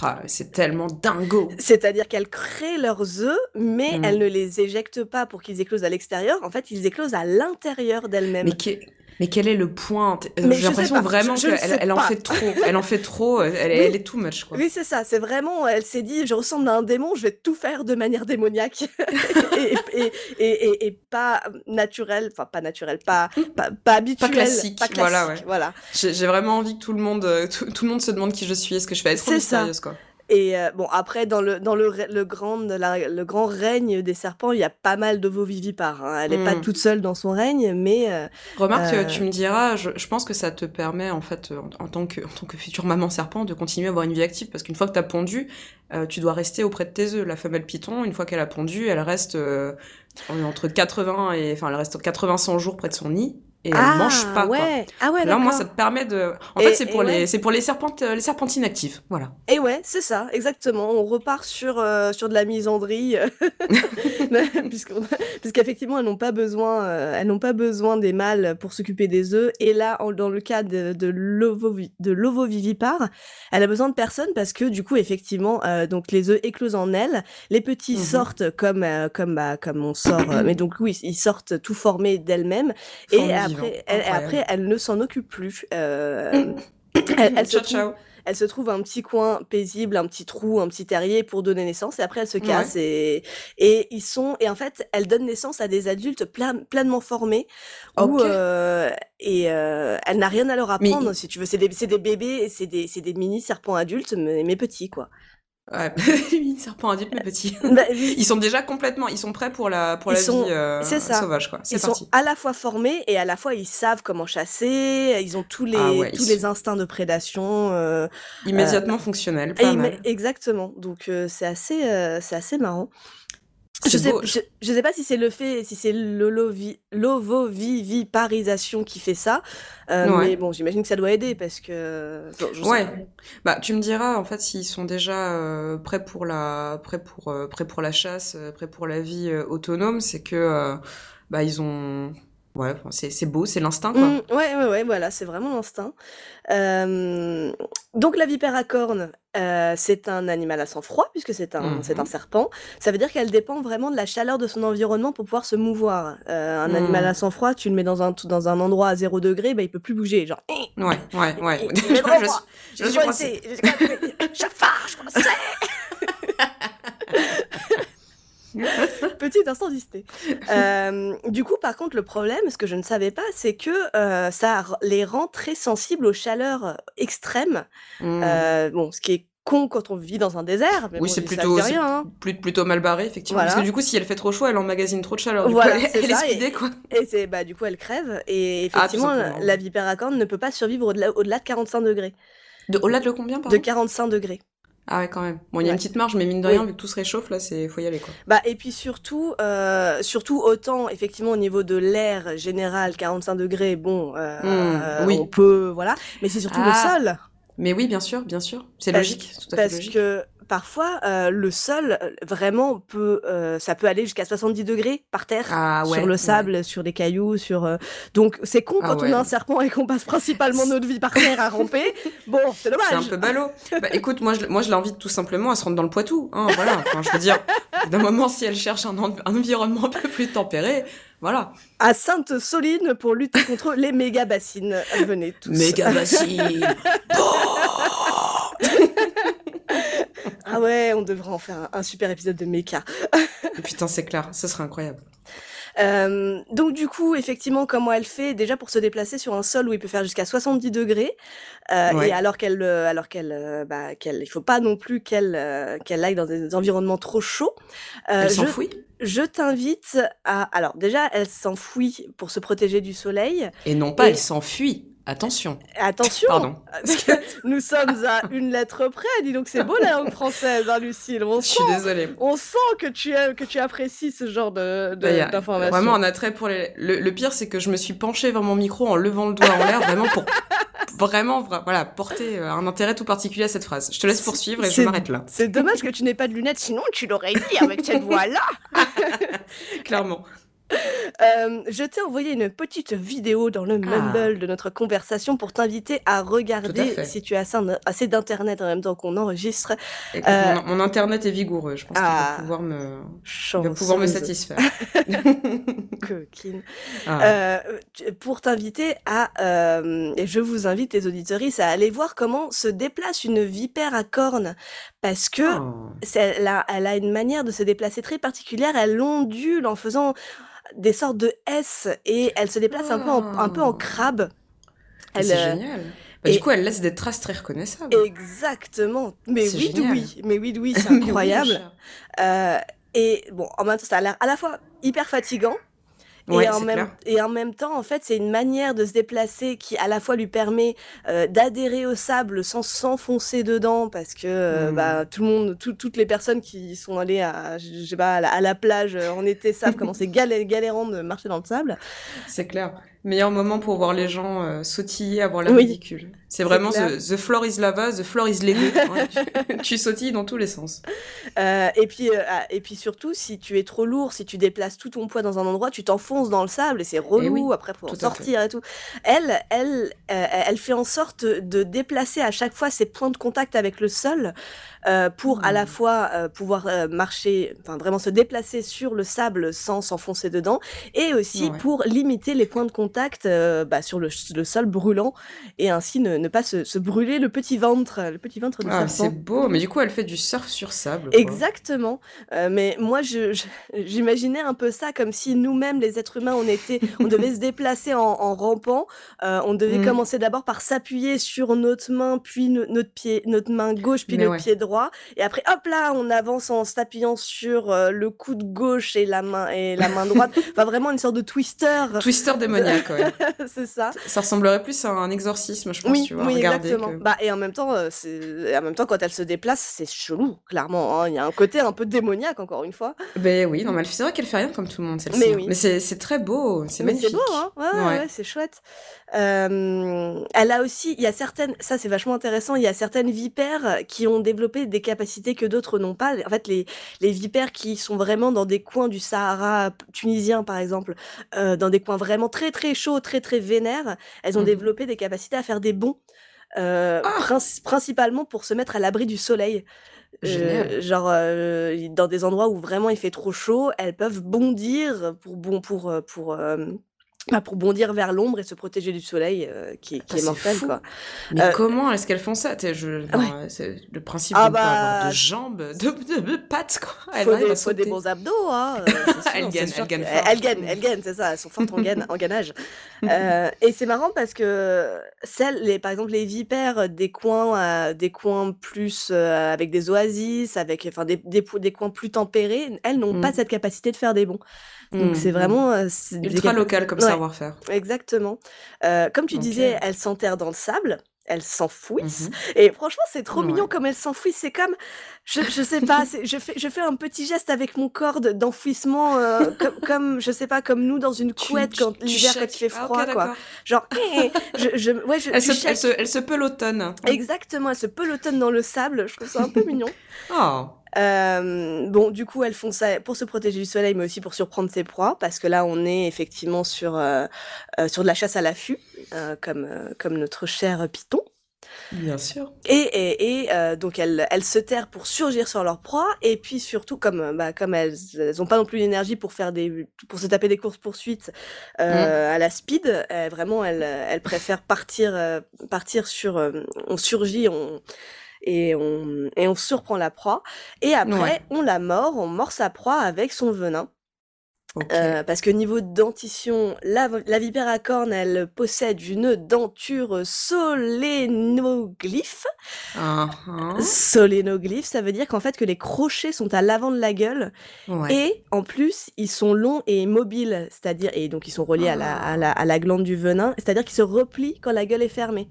[SPEAKER 1] Ah, c'est tellement dingo.
[SPEAKER 2] C'est-à-dire qu'elles créent leurs œufs, mais mmh. elles ne les éjectent pas pour qu'ils éclosent à l'extérieur. En fait, ils éclosent à l'intérieur d'elles-mêmes.
[SPEAKER 1] Mais mais quel est le point? Euh, J'ai l'impression vraiment qu'elle elle en fait trop. Elle en fait trop. Elle, elle est too much, quoi.
[SPEAKER 2] Oui, c'est ça. C'est vraiment. Elle s'est dit je ressemble à un démon, je vais tout faire de manière démoniaque (laughs) et, et, et, et, pas naturel. Enfin, pas naturel, pas, pas, pas habituel.
[SPEAKER 1] Pas classique.
[SPEAKER 2] Pas classique
[SPEAKER 1] voilà, ouais.
[SPEAKER 2] voilà.
[SPEAKER 1] J'ai vraiment envie que tout le monde, euh, tout, le monde se demande qui je suis. Est-ce que je vais être trop mystérieuse, quoi
[SPEAKER 2] et euh, bon, après, dans le, dans le, le grand, le grand règne des serpents, il y a pas mal d'ovovivipares. Hein. Elle n'est pas hmm. toute seule dans son règne, mais. Euh,
[SPEAKER 1] Remarque, euh, tu me diras, je, je, pense que ça te permet, en fait, en, tant, que, en tant que future maman serpent, de continuer à avoir une vie active. Parce qu'une fois que tu as pondu, tu dois rester auprès de tes œufs. La femelle python, une fois qu'elle a pondu, elle reste entre 80 et. Enfin, elle reste 80-100 jours près de son nid et ah, elle mange pas.
[SPEAKER 2] Ouais. Ah ouais,
[SPEAKER 1] Là, moi, ça te permet de. En fait, c'est pour les, c'est pour les serpentes, les serpentines actives, voilà.
[SPEAKER 2] Et ouais, c'est ça, exactement. On repart sur euh, sur de la misandrie, (laughs) (laughs) puisqu'effectivement, elles n'ont pas besoin, euh, elles n'ont pas besoin des mâles pour s'occuper des œufs. Et là, dans le cas de de l'ovovivipare, elle a besoin de personne parce que du coup, effectivement, euh, donc les œufs éclosent en elle, les petits mmh sortent comme comme bah, comme on sort, mais donc oui, ils sortent tout formés d'elles-mêmes et après, elle, après, elle ne s'en occupe plus. Euh, (coughs) elle, se trouve, elle, se trouve, un petit coin paisible, un petit trou, un petit terrier pour donner naissance. Et après, elle se casse et, et ils sont et en fait, elle donne naissance à des adultes pleinement formés. Euh, et euh, elle n'a rien à leur apprendre, si tu veux. C'est des, des, bébés, c'est des, des mini serpents adultes, mais, mais petits, quoi.
[SPEAKER 1] Ouais, serpent adulte mais petit. Bah, ils sont déjà complètement, ils sont prêts pour la pour la vie euh, sauvage quoi.
[SPEAKER 2] Ils sont à la fois formés et à la fois ils savent comment chasser. Ils ont tous les ah tous les instincts de prédation. Euh,
[SPEAKER 1] Immédiatement euh, fonctionnels. Pas mal.
[SPEAKER 2] Exactement. Donc euh, c'est assez c'est assez marrant. Je sais, je, sais pas si c'est le fait, si c'est l'ovoviviparisation qui fait ça, euh, mais bon, j'imagine que ça doit aider parce que.
[SPEAKER 1] ouais. Bah, tu me diras en fait s'ils sont déjà euh, prêts pour la, prêts pour, euh, prêts pour la chasse, prêts pour la vie autonome, c'est que bah ils ont Ouais, c'est beau, c'est l'instinct, quoi. Mmh,
[SPEAKER 2] ouais, ouais, ouais, voilà, c'est vraiment l'instinct. Euh, donc la vipère à cornes, euh, c'est un animal à sang froid puisque c'est un, c'est un serpent. Ça veut dire qu'elle dépend vraiment de la chaleur de son environnement pour pouvoir se mouvoir. Euh, un animal à mmh. sang froid, tu le mets dans un, dans un endroit à 0 degré, bah, il peut plus bouger, genre.
[SPEAKER 1] Ouais, ouais, ouais. (laughs)
[SPEAKER 2] je, je, suis coincé. Chafard, je (laughs) (laughs) (laughs) Petit instant d'hysté. Euh, du coup, par contre, le problème, ce que je ne savais pas, c'est que euh, ça les rend très sensibles aux chaleurs extrêmes. Mmh. Euh, bon, ce qui est con quand on vit dans un désert.
[SPEAKER 1] oui, c'est plutôt, rien, hein. plutôt mal barré, effectivement. Parce que du coup, si elle fait trop chaud, elle emmagasine trop de chaleur. Du voilà, coup, elle, elle est speedée, quoi.
[SPEAKER 2] Et c'est, bah, du coup, elle crève. Et ah, effectivement, la vipère à cornes ne peut pas survivre au-delà, de 45 degrés.
[SPEAKER 1] De, au-delà de combien, pardon?
[SPEAKER 2] De 45 degrés.
[SPEAKER 1] Ah ouais, quand même. Bon, il y a une petite marge, mais mine de rien, vu que tout se réchauffe, là, c'est faut y aller, quoi.
[SPEAKER 2] Bah, et puis surtout, euh, surtout autant, effectivement, au niveau de l'air général, 45 degrés, bon, euh, mmh, oui. on peut, voilà. Mais c'est surtout le ah. sol.
[SPEAKER 1] Mais oui, bien sûr, bien sûr. C'est logique,
[SPEAKER 2] tout à fait logique. Parce que parfois, euh, le sol, euh, vraiment, peut, euh, ça peut aller jusqu'à 70 degrés par terre, ah sur le sable, sur les cailloux, sur. Donc, c'est con ah quand on a un serpent et qu'on passe principalement (laughs) notre vie par terre à ramper. Bon, c'est dommage.
[SPEAKER 1] C'est un peu ballot. bah, écoute, moi, je, moi, je l'invite tout simplement à se rendre dans le Poitou. Hein, voilà. Enfin, je veux dire, d'un moment, si elle cherche un, un environnement un peu plus tempéré, voilà.
[SPEAKER 2] À Sainte-Soline pour lutter contre les méga bassines. Venez tous.
[SPEAKER 1] Méga bassines. (laughs)
[SPEAKER 2] ah ouais, on devrait en faire un, super épisode de méca. (laughs)
[SPEAKER 1] Putain, c'est clair, ce serait incroyable.
[SPEAKER 2] Euh, donc du coup, effectivement, comment elle fait? Déjà pour se déplacer sur un sol où il peut faire jusqu'à 70 degrés, euh, et alors qu'elle, euh, alors qu'elle, bah, qu'elle, il faut pas non plus qu'elle, qu'elle aille dans des environnements trop chauds.
[SPEAKER 1] elle s'enfouit.
[SPEAKER 2] Je t'invite à, alors déjà, elle s'enfouit pour se protéger du soleil.
[SPEAKER 1] Et non pas, elle s'enfuit. Attention.
[SPEAKER 2] Attention.
[SPEAKER 1] Pardon. (laughs)
[SPEAKER 2] nous sommes à une lettre près. Dis donc, c'est beau la langue française, hein, Lucille.
[SPEAKER 1] On Je suis désolée.
[SPEAKER 2] On sent que tu, que tu apprécies ce genre de, bah, d'informations.
[SPEAKER 1] Vraiment un attrait pour les. Le, pire, c'est que je me suis penchée vers mon micro en levant le doigt en l'air, vraiment pour (laughs) vraiment, voilà, porter euh, un intérêt tout particulier à cette phrase. Je te laisse poursuivre et je m'arrête là.
[SPEAKER 2] C'est dommage que tu n'aies pas de lunettes, sinon tu l'aurais dit avec cette (laughs) voix-là.
[SPEAKER 1] Clairement. (laughs)
[SPEAKER 2] Euh, je t'ai envoyé une petite vidéo dans le ah. Mumble de notre conversation pour t'inviter à regarder si tu as assez, d'internet en même temps qu'on enregistre.
[SPEAKER 1] Euh, mon, internet est vigoureux, je pense qu'il va ah, pouvoir me, pouvoir me satisfaire. (laughs) (laughs)
[SPEAKER 2] Coquine. Ah. Euh, pour t'inviter à, et je vous invite les auditories à aller voir comment se déplace une vipère à cornes parce que elle, a, elle a une manière de se déplacer très particulière. Elle ondule en faisant des sortes de S et elle se déplace un, peu en, un peu en crabe.
[SPEAKER 1] C'est euh, génial. Bah, Du coup, elle laisse des traces très reconnaissables.
[SPEAKER 2] Exactement. Mais oui, oui, mais oui, oui, (laughs) c'est incroyable. euh, et bon, en même temps, ça a l'air à la fois hyper fatigant et, en même, et en même temps, en fait, c'est une manière de se déplacer qui à la fois lui permet euh, d'adhérer au sable sans s'enfoncer dedans, parce que euh, bah, mmh. tout le monde, toutes les personnes qui sont allées à, je sais pas, à la, plage euh, en été savent comment c'est galérant de marcher dans le sable.
[SPEAKER 1] C'est clair meilleur moment pour voir les gens euh, sautiller, avoir l'air ridicule. C'est vraiment the, the, floor is lava, the floor is Lego. (laughs) tu, sautilles dans tous les sens.
[SPEAKER 2] Euh, et puis euh, ah, et puis surtout, si tu es trop lourd, si tu déplaces tout ton poids dans un endroit, tu t'enfonces dans le sable et c'est relou après pour sortir et tout. Elle, elle, elle fait en sorte de déplacer à chaque fois ses points de contact avec le sol euh, pour à la mmh. fois euh, pouvoir euh, marcher, enfin vraiment se déplacer sur le sable sans s'enfoncer dedans, et aussi pour limiter les points de contact bah, sur le, sol brûlant et ainsi ne, pas se, brûler le petit ventre, le petit ventre de ah,
[SPEAKER 1] C'est beau, mais du coup elle fait du surf sur sable.
[SPEAKER 2] Exactement. mais moi j'imaginais un peu ça comme si nous-mêmes les êtres humains on était, on devait se déplacer en, rampant, on devait mmh. commencer d'abord par s'appuyer sur notre main, puis notre pied, notre main gauche, puis le pied droit et après, hop là, on avance en s'appuyant sur euh, le coude gauche et la main et la main droite. enfin, vraiment une sorte de twister.
[SPEAKER 1] Twister démoniaque, ouais. (laughs)
[SPEAKER 2] c'est ça.
[SPEAKER 1] ça. ressemblerait plus à un exorcisme, je pense.
[SPEAKER 2] Oui,
[SPEAKER 1] tu vois,
[SPEAKER 2] oui, exactement. Bah, et en même temps, euh, c'est, en même temps, quand elle se déplace, c'est chelou, clairement. Hein. Il y a un côté un peu démoniaque, encore une fois.
[SPEAKER 1] Ben oui, non, mais c'est vrai qu'elle fait rien comme tout le monde, celle-ci. Mais, hein. oui. mais c'est, très beau, c'est magnifique.
[SPEAKER 2] C'est beau, hein. Ouais, ouais. c'est chouette. Euh, elle a aussi, il y a certaines, ça c'est vachement intéressant, il y a certaines vipères qui ont développé des capacités que d'autres n'ont pas. En fait, les, les vipères qui sont vraiment dans des coins du Sahara tunisien, par exemple, euh, dans des coins vraiment très très chauds, très très vénères, elles ont mmh développé des capacités à faire des bonds, euh, ah! principalement pour se mettre à l'abri du soleil. Euh, genre dans des endroits où vraiment il fait trop chaud, elles peuvent bondir pour bon pour pour bah, pour bondir vers l'ombre et se protéger du soleil euh, qui, qui ah, est mortel quoi.
[SPEAKER 1] Mais euh, comment est-ce qu'elles font ça? Je, le principe ah de bah, avoir de jambes, de, de, pattes quoi.
[SPEAKER 2] Faut, des, faut des bons abdos hein. Euh, (laughs)
[SPEAKER 1] elles gagnent, elles gagnent,
[SPEAKER 2] elles gagnent, elles gagnent, c'est ça. Elles sont fortes en, gaine, en gainage. (laughs) et c'est marrant parce que celles, les, par exemple les vipères des coins, des coins plus avec des oasis, avec enfin des, des, des coins plus tempérés, elles n'ont pas mmh. cette capacité de faire des bonds. Donc c'est mmh, mmh. vraiment euh,
[SPEAKER 1] ultra local comme savoir-faire.
[SPEAKER 2] Exactement. Euh, comme tu disais, elle s'enterre dans le sable elle s'enfouissent. Mmh et franchement, c'est trop mignon comme elle s'enfouissent. C'est comme, je, je sais pas, je fais, je fais un petit geste avec mon corps d'enfouissement, euh, comme, (laughs) comme, je sais pas, comme nous dans une couette quand l'hiver quand il fait ah, froid, quoi. Genre, je, je, ouais, je,
[SPEAKER 1] elle, se, elle, se, elle se pelotonne.
[SPEAKER 2] Exactement, elle se pelotonne dans le sable. Je trouve ça un peu mignon. (laughs)
[SPEAKER 1] Oh.
[SPEAKER 2] Euh, bon, du coup, elles font ça pour se protéger du soleil, mais aussi pour surprendre ses proies, parce que là, on est effectivement sur euh, euh, sur de la chasse à l'affût, comme comme notre cher Python.
[SPEAKER 1] Bien sûr.
[SPEAKER 2] Et, et, et donc elles, elles se terrent pour surgir sur leur proie et puis surtout comme bah, comme elles elles ont pas non plus l'énergie pour faire des pour se taper des courses poursuites mmh. à la speed, vraiment elles elles préfèrent partir partir sur on surgit on et on, et on surprend la proie. Et après, on la mord, on mord sa proie avec son venin. Euh, parce que niveau dentition, la, la vipère à cornes, elle possède une denture solénoglyphe.
[SPEAKER 1] Uh
[SPEAKER 2] Solénoglyphe, ça veut dire qu'en fait que les crochets sont à l'avant de la gueule. Et en plus ils sont longs et mobiles, c'est-à-dire et donc ils sont reliés à, la, à, la, à la glande du venin, c'est-à-dire qu'ils se replient quand la gueule est fermée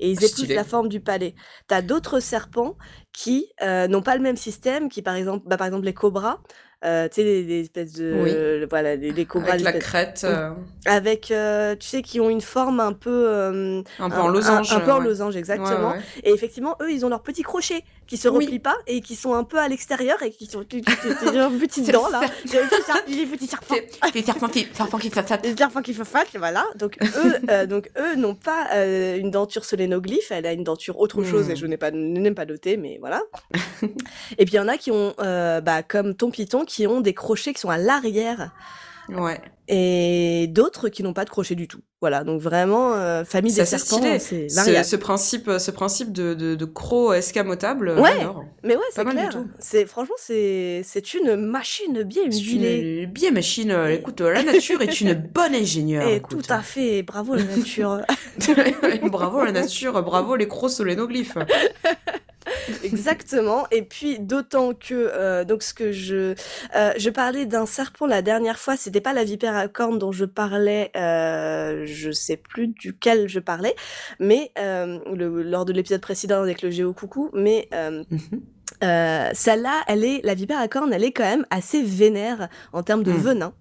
[SPEAKER 2] et ils épousent la forme du palais. T'as d'autres serpents qui euh, n'ont pas le même système, qui par exemple, bah, par exemple les cobras, euh, tu sais, les, espèces de. Voilà, les, cobras.
[SPEAKER 1] Avec la crête. Euh.
[SPEAKER 2] Avec, tu sais, qui ont une forme un peu.
[SPEAKER 1] un peu en losange.
[SPEAKER 2] Un, peu en losange, exactement. Et effectivement, eux, ils ont leurs petits crochets qui se replient pas et qui sont un peu à l'extérieur et qui sont des petites dents là. Les petits serpents.
[SPEAKER 1] Les serpents qui, qui
[SPEAKER 2] Les serpents qui voilà. Donc eux, donc eux n'ont pas une denture solénoglyphe, elle a une denture autre chose et hmm. je n'ai pas, n'aime pas noté, mais voilà. (laughs) et puis il y en a qui ont, bah, comme ton python, qui ont des crochets qui sont à l'arrière.
[SPEAKER 1] Ouais.
[SPEAKER 2] Et d'autres qui n'ont pas de crochet du tout. Voilà, donc vraiment, euh, famille des serpents, c'est
[SPEAKER 1] Ce principe, ce principe de, de, de croc escamotable.
[SPEAKER 2] Ouais, mais ouais, c'est clair. C'est franchement, c'est c'est une machine bien huilée.
[SPEAKER 1] Une bien machine. Écoute, la nature est une (laughs) bonne ingénieure. Et
[SPEAKER 2] tout à fait. Bravo la nature. (laughs)
[SPEAKER 1] bravo la nature. Bravo les crocs solénoglyphes. (laughs) (laughs)
[SPEAKER 2] Exactement. Et puis d'autant que euh, donc ce que je euh, je parlais d'un serpent la dernière fois, c'était pas la vipère à cornes dont je parlais, euh, je sais plus duquel je parlais, mais euh, le, lors de l'épisode précédent avec le géo coucou, mais. Euh, celle-là, elle est, la vipère à cornes, elle est quand même assez vénère en termes de hmm. venin.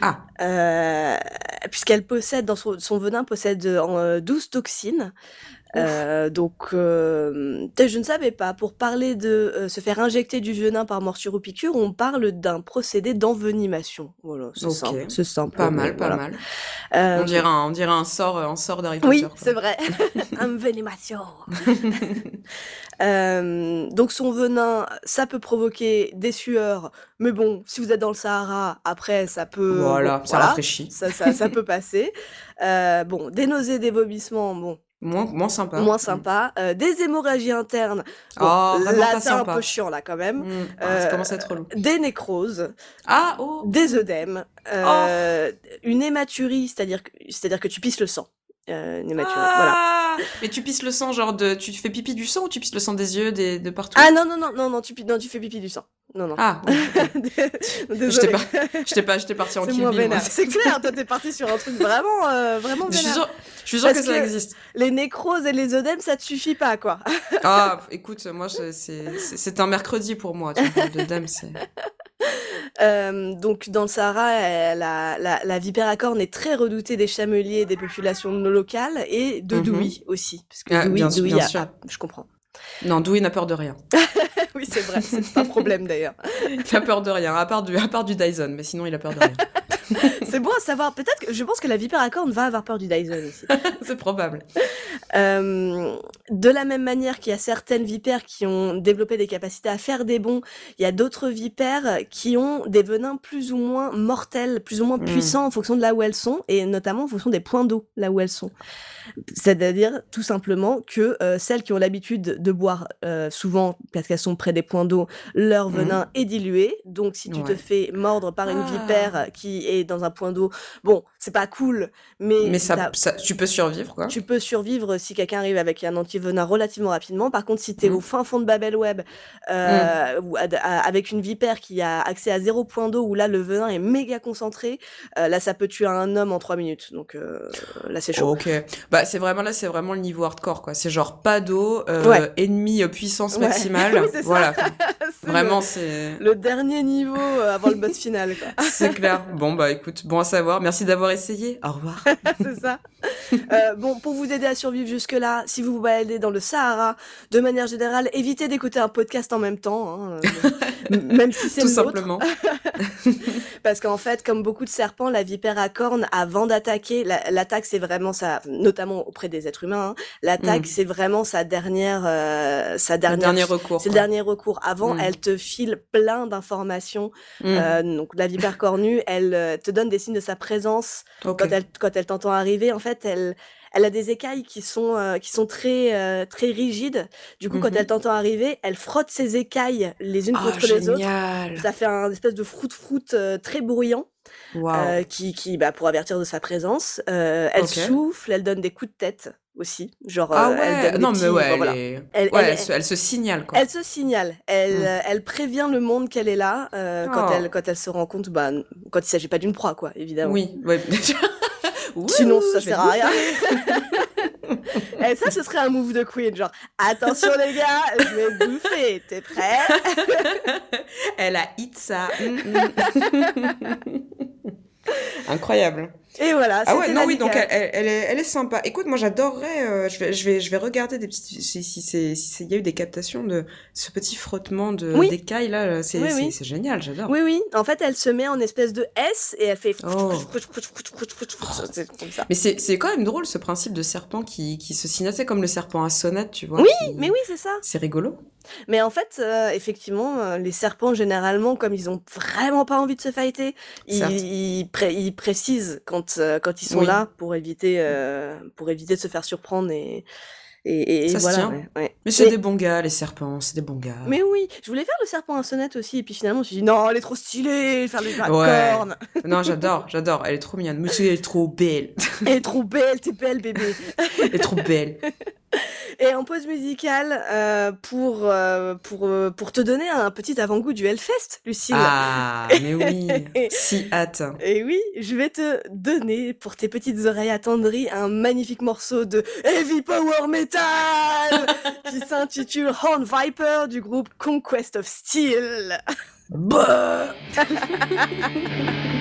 [SPEAKER 1] Ah.
[SPEAKER 2] Euh, puisqu'elle possède, dans son, son venin possède euh, 12 toxines. Euh, donc, euh, je ne savais pas. Pour parler de euh, se faire injecter du venin par morsure ou piqûre, on parle d'un procédé d'envenimation. Voilà, c'est simple. C'est simple.
[SPEAKER 1] Pas mal, pas mal. on dirait un, on dirait un sort, un sort d'Harry
[SPEAKER 2] Oui, c'est vrai. (laughs) envenimation. (laughs) donc son venin, ça peut provoquer des sueurs, mais bon, si vous êtes dans le Sahara, après, ça peut.
[SPEAKER 1] Voilà, ça rafraîchit.
[SPEAKER 2] Ça, ça, ça peut passer. bon, des nausées, des vomissements, bon,
[SPEAKER 1] Moins, moins sympa.
[SPEAKER 2] Moins sympa. Euh, des hémorragies internes. Bon, oh, là, c'est un peu chiant, là, quand même.
[SPEAKER 1] Mmh. Ah, ça commence à être relou.
[SPEAKER 2] Des nécroses.
[SPEAKER 1] Ah, oh.
[SPEAKER 2] Des œdèmes. Euh, oh. Une hématurie, c'est-à-dire que, c'est-à-dire que tu pisses le sang. Euh, une hématurie, ah.
[SPEAKER 1] voilà. Mais tu pisses le sang, genre de, tu fais pipi du sang ou tu pisses le sang des yeux, des, de partout?
[SPEAKER 2] Ah non, non, non, non, non, tu, non, tu fais pipi du sang. Non, non.
[SPEAKER 1] Ah, (laughs) J'étais pas, j'étais pas, j'étais parti en Kill Bill.
[SPEAKER 2] C'est clair, toi t'es parti sur un truc vraiment, euh, vraiment
[SPEAKER 1] vénère. Je suis sûre, je suis sûre que, ça existe.
[SPEAKER 2] Les nécroses et les œdèmes, ça te suffit pas, quoi.
[SPEAKER 1] ah, écoute, moi, c'est un mercredi pour moi. D'œdèmes, c'est. (laughs)
[SPEAKER 2] Euh, donc dans le Sahara, la, la, la, vipère à cornes est très redoutée des chameliers des populations locales et de mm aussi. Parce que ah, Douy, Douy je comprends.
[SPEAKER 1] Non, Douy n'a peur de rien. (laughs)
[SPEAKER 2] oui, c'est vrai, c'est pas un problème d'ailleurs. (laughs)
[SPEAKER 1] Il a peur de rien, à part du, à part du Dyson, mais sinon il a peur de rien. (laughs)
[SPEAKER 2] c'est bon à savoir. Peut-être que je pense que la vipère à cornes va avoir peur du Dyson aussi.
[SPEAKER 1] c'est probable.
[SPEAKER 2] Euh, de la même manière qu'il y a certaines vipères qui ont développé des capacités à faire des bons, il y a d'autres vipères qui ont des venins plus ou moins mortels, plus ou moins hmm. puissants en fonction de là où elles sont, et notamment en fonction des points d'eau là où elles sont. C'est-à-dire tout simplement que euh, celles qui ont l'habitude de boire euh, souvent, parce qu'elles sont près des points d'eau, leur mmh. venin est dilué. Donc si tu te fais mordre par une ah. vipère qui est dans un point d'eau, bon, c'est pas cool, mais...
[SPEAKER 1] Mais ça, tu peux survivre, quoi.
[SPEAKER 2] Tu peux survivre si quelqu'un arrive avec un anti-venin relativement rapidement. Par contre, si tu es mmh. au fin fond de Babel Web, euh, mmh. ou avec une vipère qui a accès à zéro point d'eau, où là, le venin est méga concentré, là, ça peut tuer un homme en trois minutes. Donc là, c'est chaud.
[SPEAKER 1] Ok. Bah, c'est vraiment là, c'est vraiment le niveau hardcore, quoi. C'est genre pas d'eau, euh, ennemi euh, puissance maximale. (laughs) voilà. (laughs) vraiment, c'est.
[SPEAKER 2] Le dernier niveau euh, avant le boss final, quoi. (laughs)
[SPEAKER 1] c'est clair. Bon, bah écoute, bon à savoir. Merci d'avoir essayé. Au revoir. (laughs)
[SPEAKER 2] c'est ça. bon, pour vous aider à survivre jusque-là, si vous vous baladez dans le Sahara, de manière générale, évitez d'écouter un podcast en même temps, hein, même si c'est
[SPEAKER 1] Tout simplement. (laughs)
[SPEAKER 2] Parce qu'en fait, comme beaucoup de serpents, la vipère à cornes, avant d'attaquer, l'attaque, c'est vraiment ça, notamment auprès des êtres humains. Hein. L'attaque, mm. c'est vraiment sa dernière, euh, sa dernière,
[SPEAKER 1] dernier recours.
[SPEAKER 2] C'est le dernier recours. Avant, mm. elle te file plein d'informations. Mm. Euh, donc la vipère cornue, elle euh, te donne des signes de sa présence quand elle quand elle t'entend arriver. En fait, elle elle a des écailles qui sont qui sont très très rigides. Du coup, quand mm-hmm. elle t'entend arriver, elle frotte ses écailles les unes contre les autres. Ça fait un espèce de froute froute très bruyant. Euh, qui, qui bah, pour avertir de sa présence. Euh, elle souffle, elle donne des coups de tête aussi. Genre,
[SPEAKER 1] ah
[SPEAKER 2] euh,
[SPEAKER 1] ouais, non, mais ouais, elle, elle, elle, se, signale. Quoi.
[SPEAKER 2] Elle se signale. Elle, mmh. elle prévient le monde qu'elle est là quand, oh. elle, quand elle se rend compte, bah, quand il s'agit pas d'une proie, quoi, évidemment.
[SPEAKER 1] Oui, ouais. (laughs) (laughs)
[SPEAKER 2] Sinon, ça sert à rien. (laughs) Et ça, ce serait un move de Queen, genre attention les gars, je vais te bouffer, t'es prêt?
[SPEAKER 1] Elle a hit ça. Incroyable.
[SPEAKER 2] Et voilà.
[SPEAKER 1] Ah ouais, non, oui, donc elle, elle, est, elle est sympa. Écoute, moi j'adorerais, euh, je, vais, je, vais, je vais regarder des petites, si, si c'est, si il y a eu des captations de ce petit frottement de,
[SPEAKER 2] Oui.
[SPEAKER 1] d'écailles là, c'est,
[SPEAKER 2] Oui,
[SPEAKER 1] c'est,
[SPEAKER 2] oui.
[SPEAKER 1] c'est génial, j'adore.
[SPEAKER 2] Oui, oui. En fait, elle se met en espèce de S et elle fait.
[SPEAKER 1] Oh.
[SPEAKER 2] C'est comme ça.
[SPEAKER 1] Mais c'est, c'est quand même drôle ce principe de serpent qui, qui se signe assez comme le serpent à sonnette, tu vois.
[SPEAKER 2] Oui,
[SPEAKER 1] qui-
[SPEAKER 2] mais oui, c'est ça.
[SPEAKER 1] C'est rigolo.
[SPEAKER 2] Mais en fait, euh, effectivement, euh, les serpents, généralement, comme ils ont vraiment pas envie de se fighter, ils, ils, pré- ils précisent quand, euh, quand ils sont
[SPEAKER 1] Oui.
[SPEAKER 2] là pour éviter, euh, pour éviter de se faire surprendre et, et, et
[SPEAKER 1] Ça se
[SPEAKER 2] voilà.
[SPEAKER 1] tient.
[SPEAKER 2] ouais, ouais.
[SPEAKER 1] Mais c'est des bons gars, les serpents, c'est des bons gars.
[SPEAKER 2] Mais oui, je voulais faire le serpent à sonnette aussi, et puis finalement, je me suis dit, non, elle est trop stylée, faire des
[SPEAKER 1] Ouais.
[SPEAKER 2] cornes. (laughs)
[SPEAKER 1] Non, j'adore, j'adore. Elle est trop mignonne. Monsieur, elle est trop belle.
[SPEAKER 2] Elle est trop belle, t'es belle, bébé.
[SPEAKER 1] Elle est trop belle. (laughs)
[SPEAKER 2] Et en pause musicale, euh, pour, euh, pour, euh, pour te donner un petit avant-goût du Hellfest, Lucille.
[SPEAKER 1] Ah, (laughs) mais oui. Si hâte.
[SPEAKER 2] Et oui, je vais te donner pour tes petites oreilles attendries un magnifique morceau de heavy power metal (laughs) qui s'intitule Horn Viper du groupe Conquest of Steel.
[SPEAKER 1] Bah (laughs)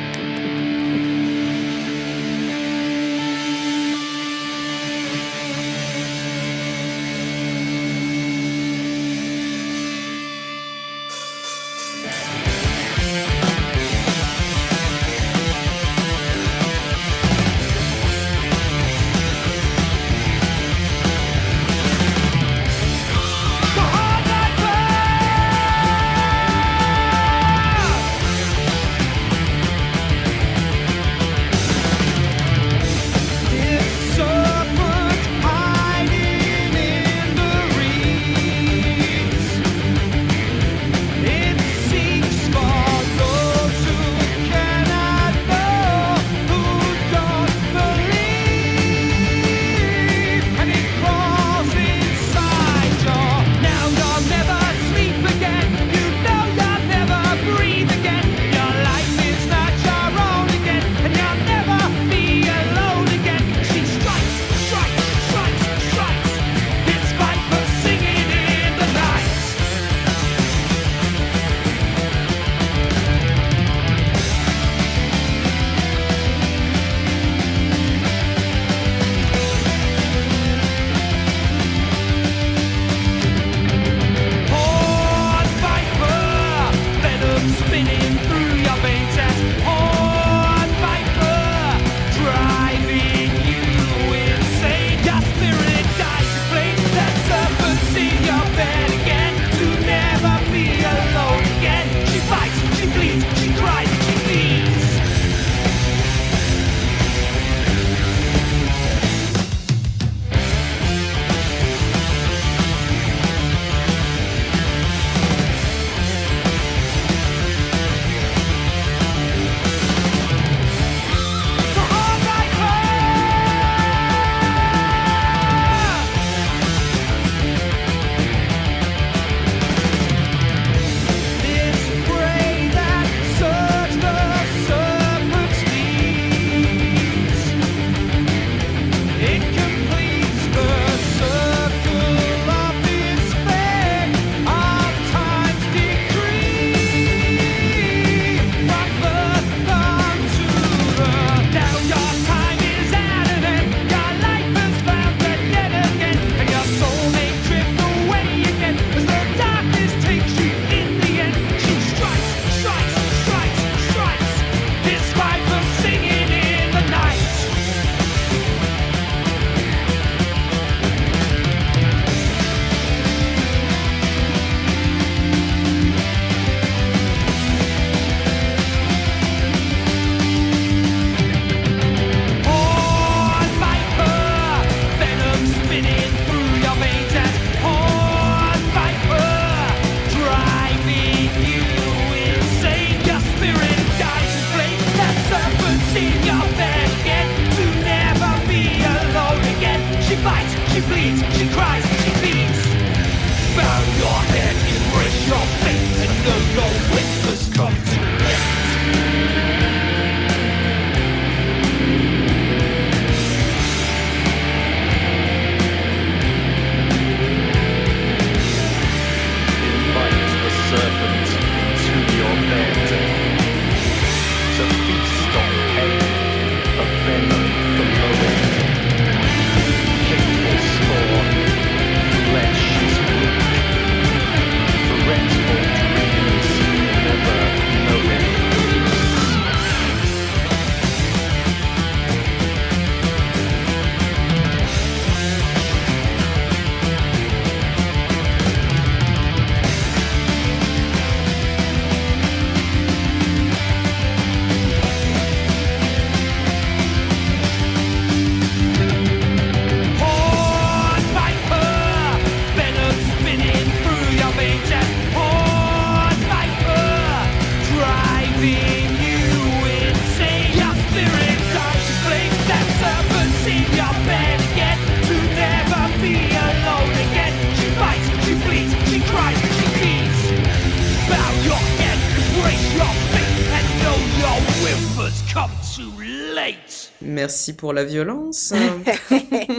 [SPEAKER 1] Merci pour la violence. (laughs)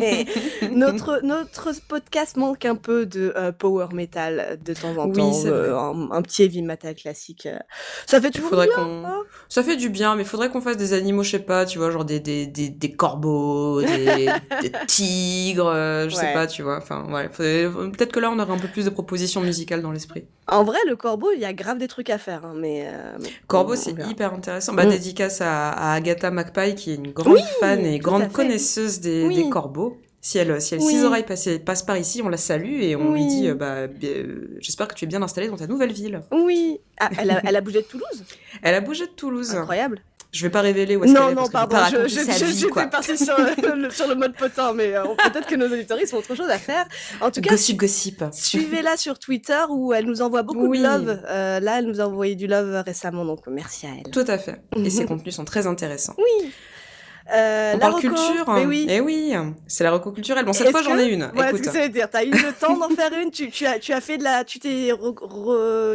[SPEAKER 1] (laughs)
[SPEAKER 2] notre, notre podcast manque un peu de euh, power metal de temps en temps. Euh, un, petit heavy metal classique. Euh. Ça fait toujours bien. Hein.
[SPEAKER 1] ça fait du bien, mais il faudrait qu'on fasse des animaux, je sais pas, tu vois, genre des, des, des, des corbeaux, des, (laughs) des tigres, je sais pas, tu vois. Enfin, ouais. Peut-être que là, on aurait un peu plus de propositions musicales dans l'esprit.
[SPEAKER 2] En vrai, le corbeau, il y a grave des trucs à faire. Hein, mais,
[SPEAKER 1] Corbeau, c'est hyper intéressant. Bah, mm. dédicace à, à Agatha McPie, qui est une grande fan et grande connaisseuse des, des corbeaux. Si elle, si elle six oreilles passe, passe, par ici, on la salue et on lui dit euh, bah, euh, J'espère que tu es bien installée dans ta nouvelle ville.
[SPEAKER 2] Oui. Ah, elle, a, (laughs) elle a bougé de Toulouse?
[SPEAKER 1] Elle a bougé de Toulouse.
[SPEAKER 2] Incroyable.
[SPEAKER 1] Je vais pas révéler où est-ce qu'elle est. Non, non, pardon, je, je,
[SPEAKER 2] j'étais partie sur, (laughs) le, sur le mode potin, mais euh, peut-être que nos auditeurs ont autre chose à faire. En tout cas,
[SPEAKER 1] gossip, gossip.
[SPEAKER 2] Suivez-la sur Twitter où elle nous envoie beaucoup de love. Euh, là, elle nous a envoyé du love récemment, donc merci à elle.
[SPEAKER 1] Tout à fait. Et ses (laughs) contenus sont très intéressants.
[SPEAKER 2] Oui.
[SPEAKER 1] Euh, on parle culture. Mais oui. Eh oui, c'est la reco culturelle. Bon, cette fois, j'en ai une.
[SPEAKER 2] Ouais, Écoute. ce que dire. T'as eu le (laughs) temps d'en faire une? Tu, tu, as, tu as fait de la, tu t'es,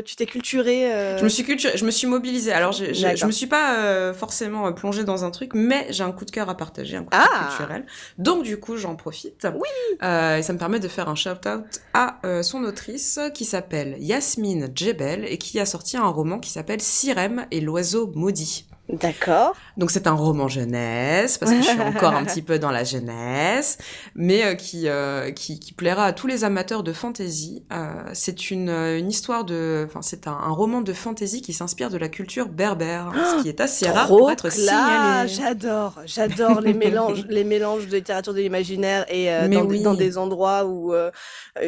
[SPEAKER 2] tu t'es culturé. Euh...
[SPEAKER 1] Je me suis culturé, je me suis mobilisée. Alors, je, je, me suis pas euh, forcément plongée dans un truc, mais j'ai un coup de cœur à partager, un coup de cœur ah. culturel. Donc, du coup, j'en profite.
[SPEAKER 2] Oui.
[SPEAKER 1] Et ça me permet de faire un shout-out à euh, son autrice qui s'appelle Yasmine Djebel et qui a sorti un roman qui s'appelle Sirem et l'oiseau maudit.
[SPEAKER 2] D'accord.
[SPEAKER 1] Donc c'est un roman jeunesse parce que je suis encore un petit (laughs) peu dans la jeunesse, mais euh, qui, euh, qui, qui plaira à tous les amateurs de fantasy. Euh, c'est une, une histoire de, enfin c'est un, un, roman de fantasy qui s'inspire de la culture berbère, ce qui est assez rare pour être signalé.
[SPEAKER 2] J'adore, j'adore les (laughs) mélanges, les mélanges de littérature de l'imaginaire et dans, des, dans, des, endroits où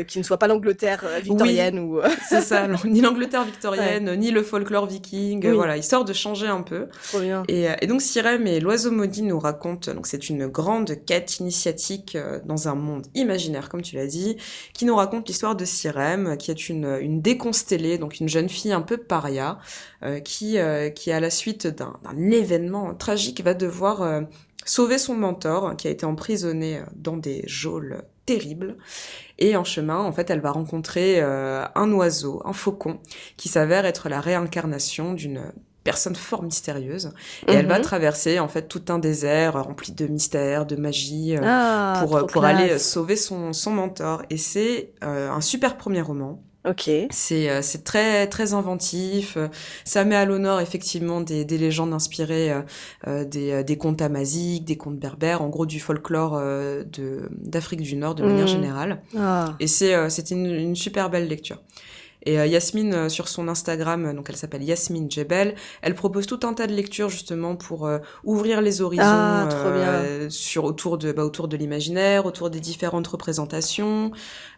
[SPEAKER 2] qui ne soient pas l'Angleterre victorienne ou. (laughs)
[SPEAKER 1] c'est ça, ni l'Angleterre victorienne, ni le folklore viking. Voilà, histoire de changer un peu.
[SPEAKER 2] Et,
[SPEAKER 1] euh, et, donc Sirem et l'oiseau maudit nous racontent, donc c'est une grande quête initiatique euh, dans un monde imaginaire, comme tu l'as dit, qui nous raconte l'histoire de Sirem, qui est une, une déconstellée, donc une jeune fille un peu paria, euh, qui, qui à la suite d'un événement tragique va devoir sauver son mentor, qui a été emprisonné dans des geôles terribles. Et en chemin, en fait, elle va rencontrer un oiseau, un faucon, qui s'avère être la réincarnation d'une personne fort mystérieuse et elle va mhm. traverser en fait tout un désert rempli de mystères, de magie euh, ah, pour pour aller sauver son son mentor et c'est euh, un super premier roman.
[SPEAKER 2] Ok.
[SPEAKER 1] C'est euh, c'est très très inventif. Ça met à l'honneur effectivement des, des légendes inspirées des, des contes amaziques, des contes berbères, en gros du folklore de d'Afrique du Nord de manière mhm. générale. Ah. Et c'est c'était une, une super belle lecture. Et euh, Yasmine, euh, sur son Instagram, euh, donc elle s'appelle Yasmine Jebel, elle propose tout un tas de lectures justement pour ouvrir les horizons ah, sur autour de bah, autour de l'imaginaire, autour des différentes représentations,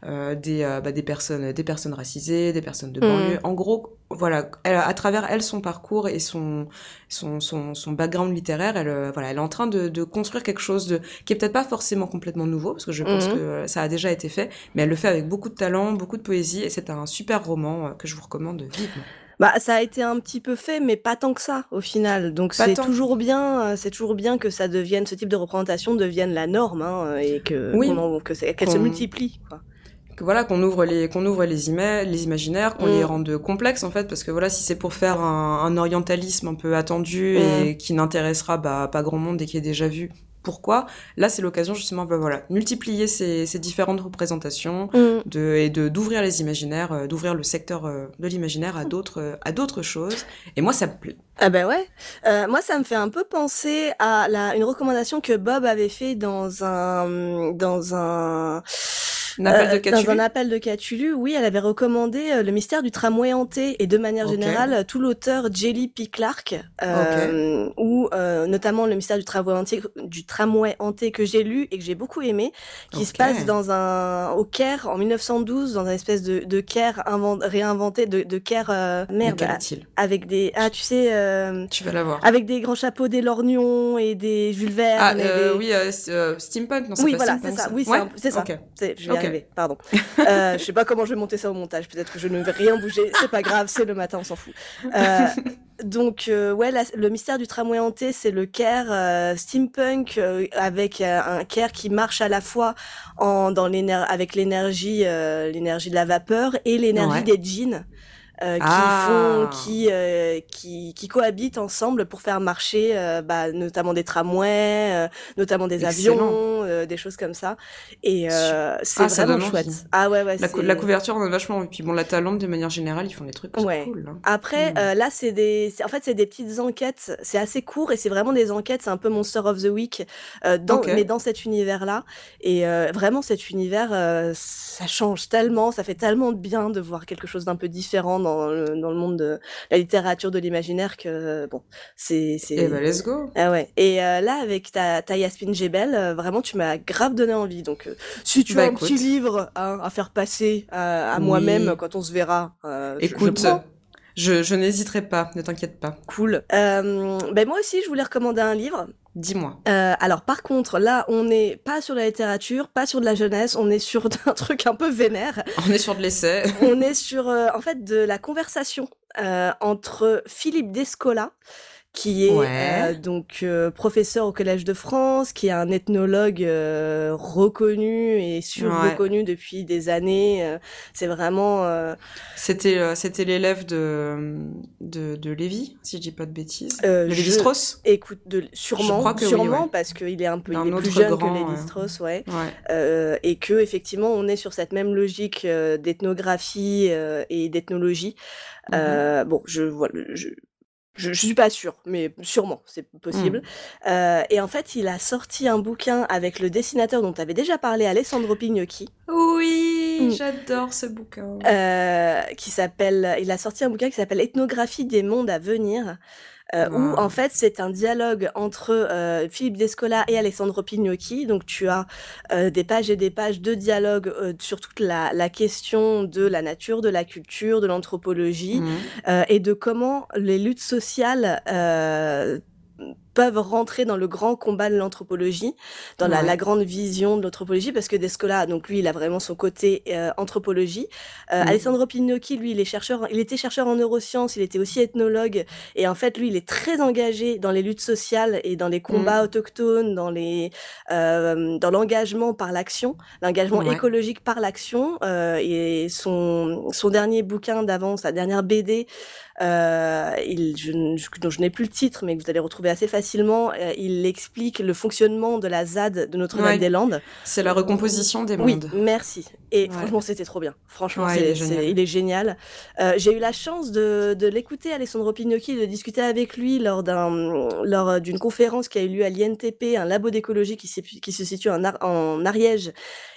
[SPEAKER 1] des bah, des personnes des personnes racisées, des personnes de mm. banlieue. En gros, voilà, à travers elle son parcours et son son son, son background littéraire, elle voilà, elle est en train de, de construire quelque chose de qui est peut-être pas forcément complètement nouveau parce que je pense mm. que ça a déjà été fait, mais elle le fait avec beaucoup de talent, beaucoup de poésie et c'est un super roman euh, que je vous recommande vivement.
[SPEAKER 2] Bah, ça a été un petit peu fait, mais pas tant que ça au final. Donc c'est toujours bien, euh, c'est toujours bien que ça devienne, ce type de représentation devienne la norme hein, et que qu'elle se multiplie. Quoi.
[SPEAKER 1] Que voilà qu'on ouvre les qu'on ouvre les, les imaginaires, qu'on les mm. rende complexes en fait, parce que voilà si c'est pour faire un, orientalisme un peu attendu et mm. qui n'intéressera bah, pas grand monde et qui est déjà vu, pourquoi? Là, c'est l'occasion justement, bah, voilà, multiplier ces, ces différentes représentations mm. de, et de d'ouvrir les imaginaires, euh, d'ouvrir le secteur euh, de l'imaginaire à d'autres euh, à d'autres choses. Et moi, ça me plaît.
[SPEAKER 2] Ah ben ouais. moi, ça me fait un peu penser à la, une recommandation que Bob avait fait dans un dans un
[SPEAKER 1] appel de
[SPEAKER 2] euh, dans un appel de Cthulhu, oui, elle avait recommandé euh, le mystère du tramway hanté et de manière générale tout l'auteur Jelly P. Clark, euh, ou euh, notamment le mystère du tramway hanté, du tramway hanté que j'ai lu et que j'ai beaucoup aimé, qui se passe dans un au Caire en 1912, dans un espèce de, de Caire réinventé, de, de Caire merde, avec des ah tu sais,
[SPEAKER 1] tu vas l'avoir,
[SPEAKER 2] avec des grands chapeaux, des lorgnons et des Jules Verne.
[SPEAKER 1] Ah oui, steampunk, non
[SPEAKER 2] Oui, voilà, c'est ça. Oui, c'est ça. Je vais pardon. Euh, je sais pas comment je vais monter ça au montage. Peut-être que je ne vais rien bouger. C'est pas grave, c'est le matin, on s'en fout. Euh, donc, euh, ouais, le mystère du tramway hanté, c'est le Caire steampunk avec un Caire qui marche à la fois en, dans avec l'énergie, l'énergie de la vapeur et l'énergie des jeans. Qui
[SPEAKER 1] Ah.
[SPEAKER 2] font, qui, euh, qui, qui cohabitent ensemble pour faire marcher, euh, bah, notamment des tramways, euh, notamment des
[SPEAKER 1] Excellent.
[SPEAKER 2] avions, euh, des choses comme ça. Et euh, c'est
[SPEAKER 1] Ah,
[SPEAKER 2] vraiment chouette.
[SPEAKER 1] envie.
[SPEAKER 2] Ah ouais, ouais.
[SPEAKER 1] La, cou- la couverture, on a vachement envie. Puis bon, la Talente, de manière générale, ils font des trucs
[SPEAKER 2] Ouais.
[SPEAKER 1] cool. hein.
[SPEAKER 2] Après,
[SPEAKER 1] Mm.
[SPEAKER 2] euh, là, c'est des, en fait, c'est des petites enquêtes. C'est assez court et c'est vraiment des enquêtes. C'est un peu Monster of the Week, euh, dans,
[SPEAKER 1] Ok.
[SPEAKER 2] mais dans cet univers-là. Et euh, vraiment, cet univers, euh, ça change tellement, ça fait tellement de bien de voir quelque chose d'un peu différent dans le, dans le monde de la littérature de l'imaginaire que bon, c'est, c'est.
[SPEAKER 1] Eh ben, let's go.
[SPEAKER 2] Ah ouais. Et euh, là, avec ta, ta Yasmine Gebel, euh, vraiment, tu m'as grave donné envie. Donc, euh, si tu
[SPEAKER 1] Bah,
[SPEAKER 2] as un petit livre hein, à faire passer à, à
[SPEAKER 1] Oui.
[SPEAKER 2] moi-même quand on se verra, je- je
[SPEAKER 1] Écoute. Je, je n'hésiterai pas, ne t'inquiète pas.
[SPEAKER 2] Cool. Euh, ben moi aussi, je voulais recommander un livre.
[SPEAKER 1] Dis-moi.
[SPEAKER 2] Euh, alors, par contre, là, on n'est pas sur la littérature, pas sur de la jeunesse, on est sur (laughs) un truc un peu vénère.
[SPEAKER 1] On est sur de l'essai.
[SPEAKER 2] on est sur, euh, en fait, de la conversation entre Philippe Descola, qui est
[SPEAKER 1] Ouais.
[SPEAKER 2] euh, donc euh, professeur au Collège de France, qui est un ethnologue euh, reconnu et sur-reconnu depuis des années. euh, c'est vraiment... euh,
[SPEAKER 1] C'était euh, c'était l'élève de, de, de Lévi, si je dis pas de bêtises. De
[SPEAKER 2] je-
[SPEAKER 1] Lévi-Strauss
[SPEAKER 2] Écoute, de, sûrement,
[SPEAKER 1] oui,
[SPEAKER 2] sûrement
[SPEAKER 1] ouais.
[SPEAKER 2] parce qu'il est un peu, il est plus jeune
[SPEAKER 1] grand,
[SPEAKER 2] que
[SPEAKER 1] ouais.
[SPEAKER 2] Lévi Strauss, ouais.
[SPEAKER 1] Ouais.
[SPEAKER 2] Euh, et que effectivement, on est sur cette même logique euh, d'ethnographie euh, et d'ethnologie. Euh, bon, je voilà, je, je, je suis pas sûre, mais sûrement, c'est possible.
[SPEAKER 1] Mhm.
[SPEAKER 2] Euh, et en fait, il a sorti un bouquin avec le dessinateur dont tu avais déjà parlé, Alessandro Pignocchi,
[SPEAKER 1] Oui,
[SPEAKER 2] Mm.
[SPEAKER 1] j'adore ce bouquin.
[SPEAKER 2] euh, qui s'appelle. Il a sorti un bouquin qui s'appelle Ethnographie des mondes à venir. Euh, où en fait c'est un dialogue entre euh, Philippe Descola et Alessandro Pignocchi. Donc tu as euh, des pages et des pages de dialogue euh, sur toute la, la question de la nature, de la culture, de l'anthropologie euh, et de comment les luttes sociales peuvent rentrer dans le grand combat de l'anthropologie, dans la,
[SPEAKER 1] Ouais.
[SPEAKER 2] la grande vision de l'anthropologie, parce que Descola, donc lui, il a vraiment son côté euh, anthropologie. Euh,
[SPEAKER 1] Mhm.
[SPEAKER 2] Alessandro Pignocchi, lui, il est chercheur, il était chercheur en neurosciences, il était aussi ethnologue, et en fait, lui, il est très engagé dans les luttes sociales et dans les combats autochtones, dans les, euh, dans l'engagement par l'action, l'engagement
[SPEAKER 1] Ouais.
[SPEAKER 2] écologique par l'action, euh, et son, son dernier bouquin d'avant, sa dernière BD, il, je, n- je- dont je n'ai plus le titre, mais que vous allez retrouver assez facilement, euh, il explique le fonctionnement de la ZAD de Notre-Dame-des-Landes.
[SPEAKER 1] C'est la recomposition des
[SPEAKER 2] Oui,
[SPEAKER 1] mondes.
[SPEAKER 2] merci. Et
[SPEAKER 1] Ouais.
[SPEAKER 2] franchement, c'était trop bien. Franchement,
[SPEAKER 1] Ouais, il est génial.
[SPEAKER 2] il est génial. Euh, J'ai eu la chance de, de l'écouter, Alessandro Pignocchi, de discuter avec lui lors d'un lors d'une conférence qui a eu lieu à l'INTP, un labo d'écologie qui, qui se situe en, Ar- en Ariège,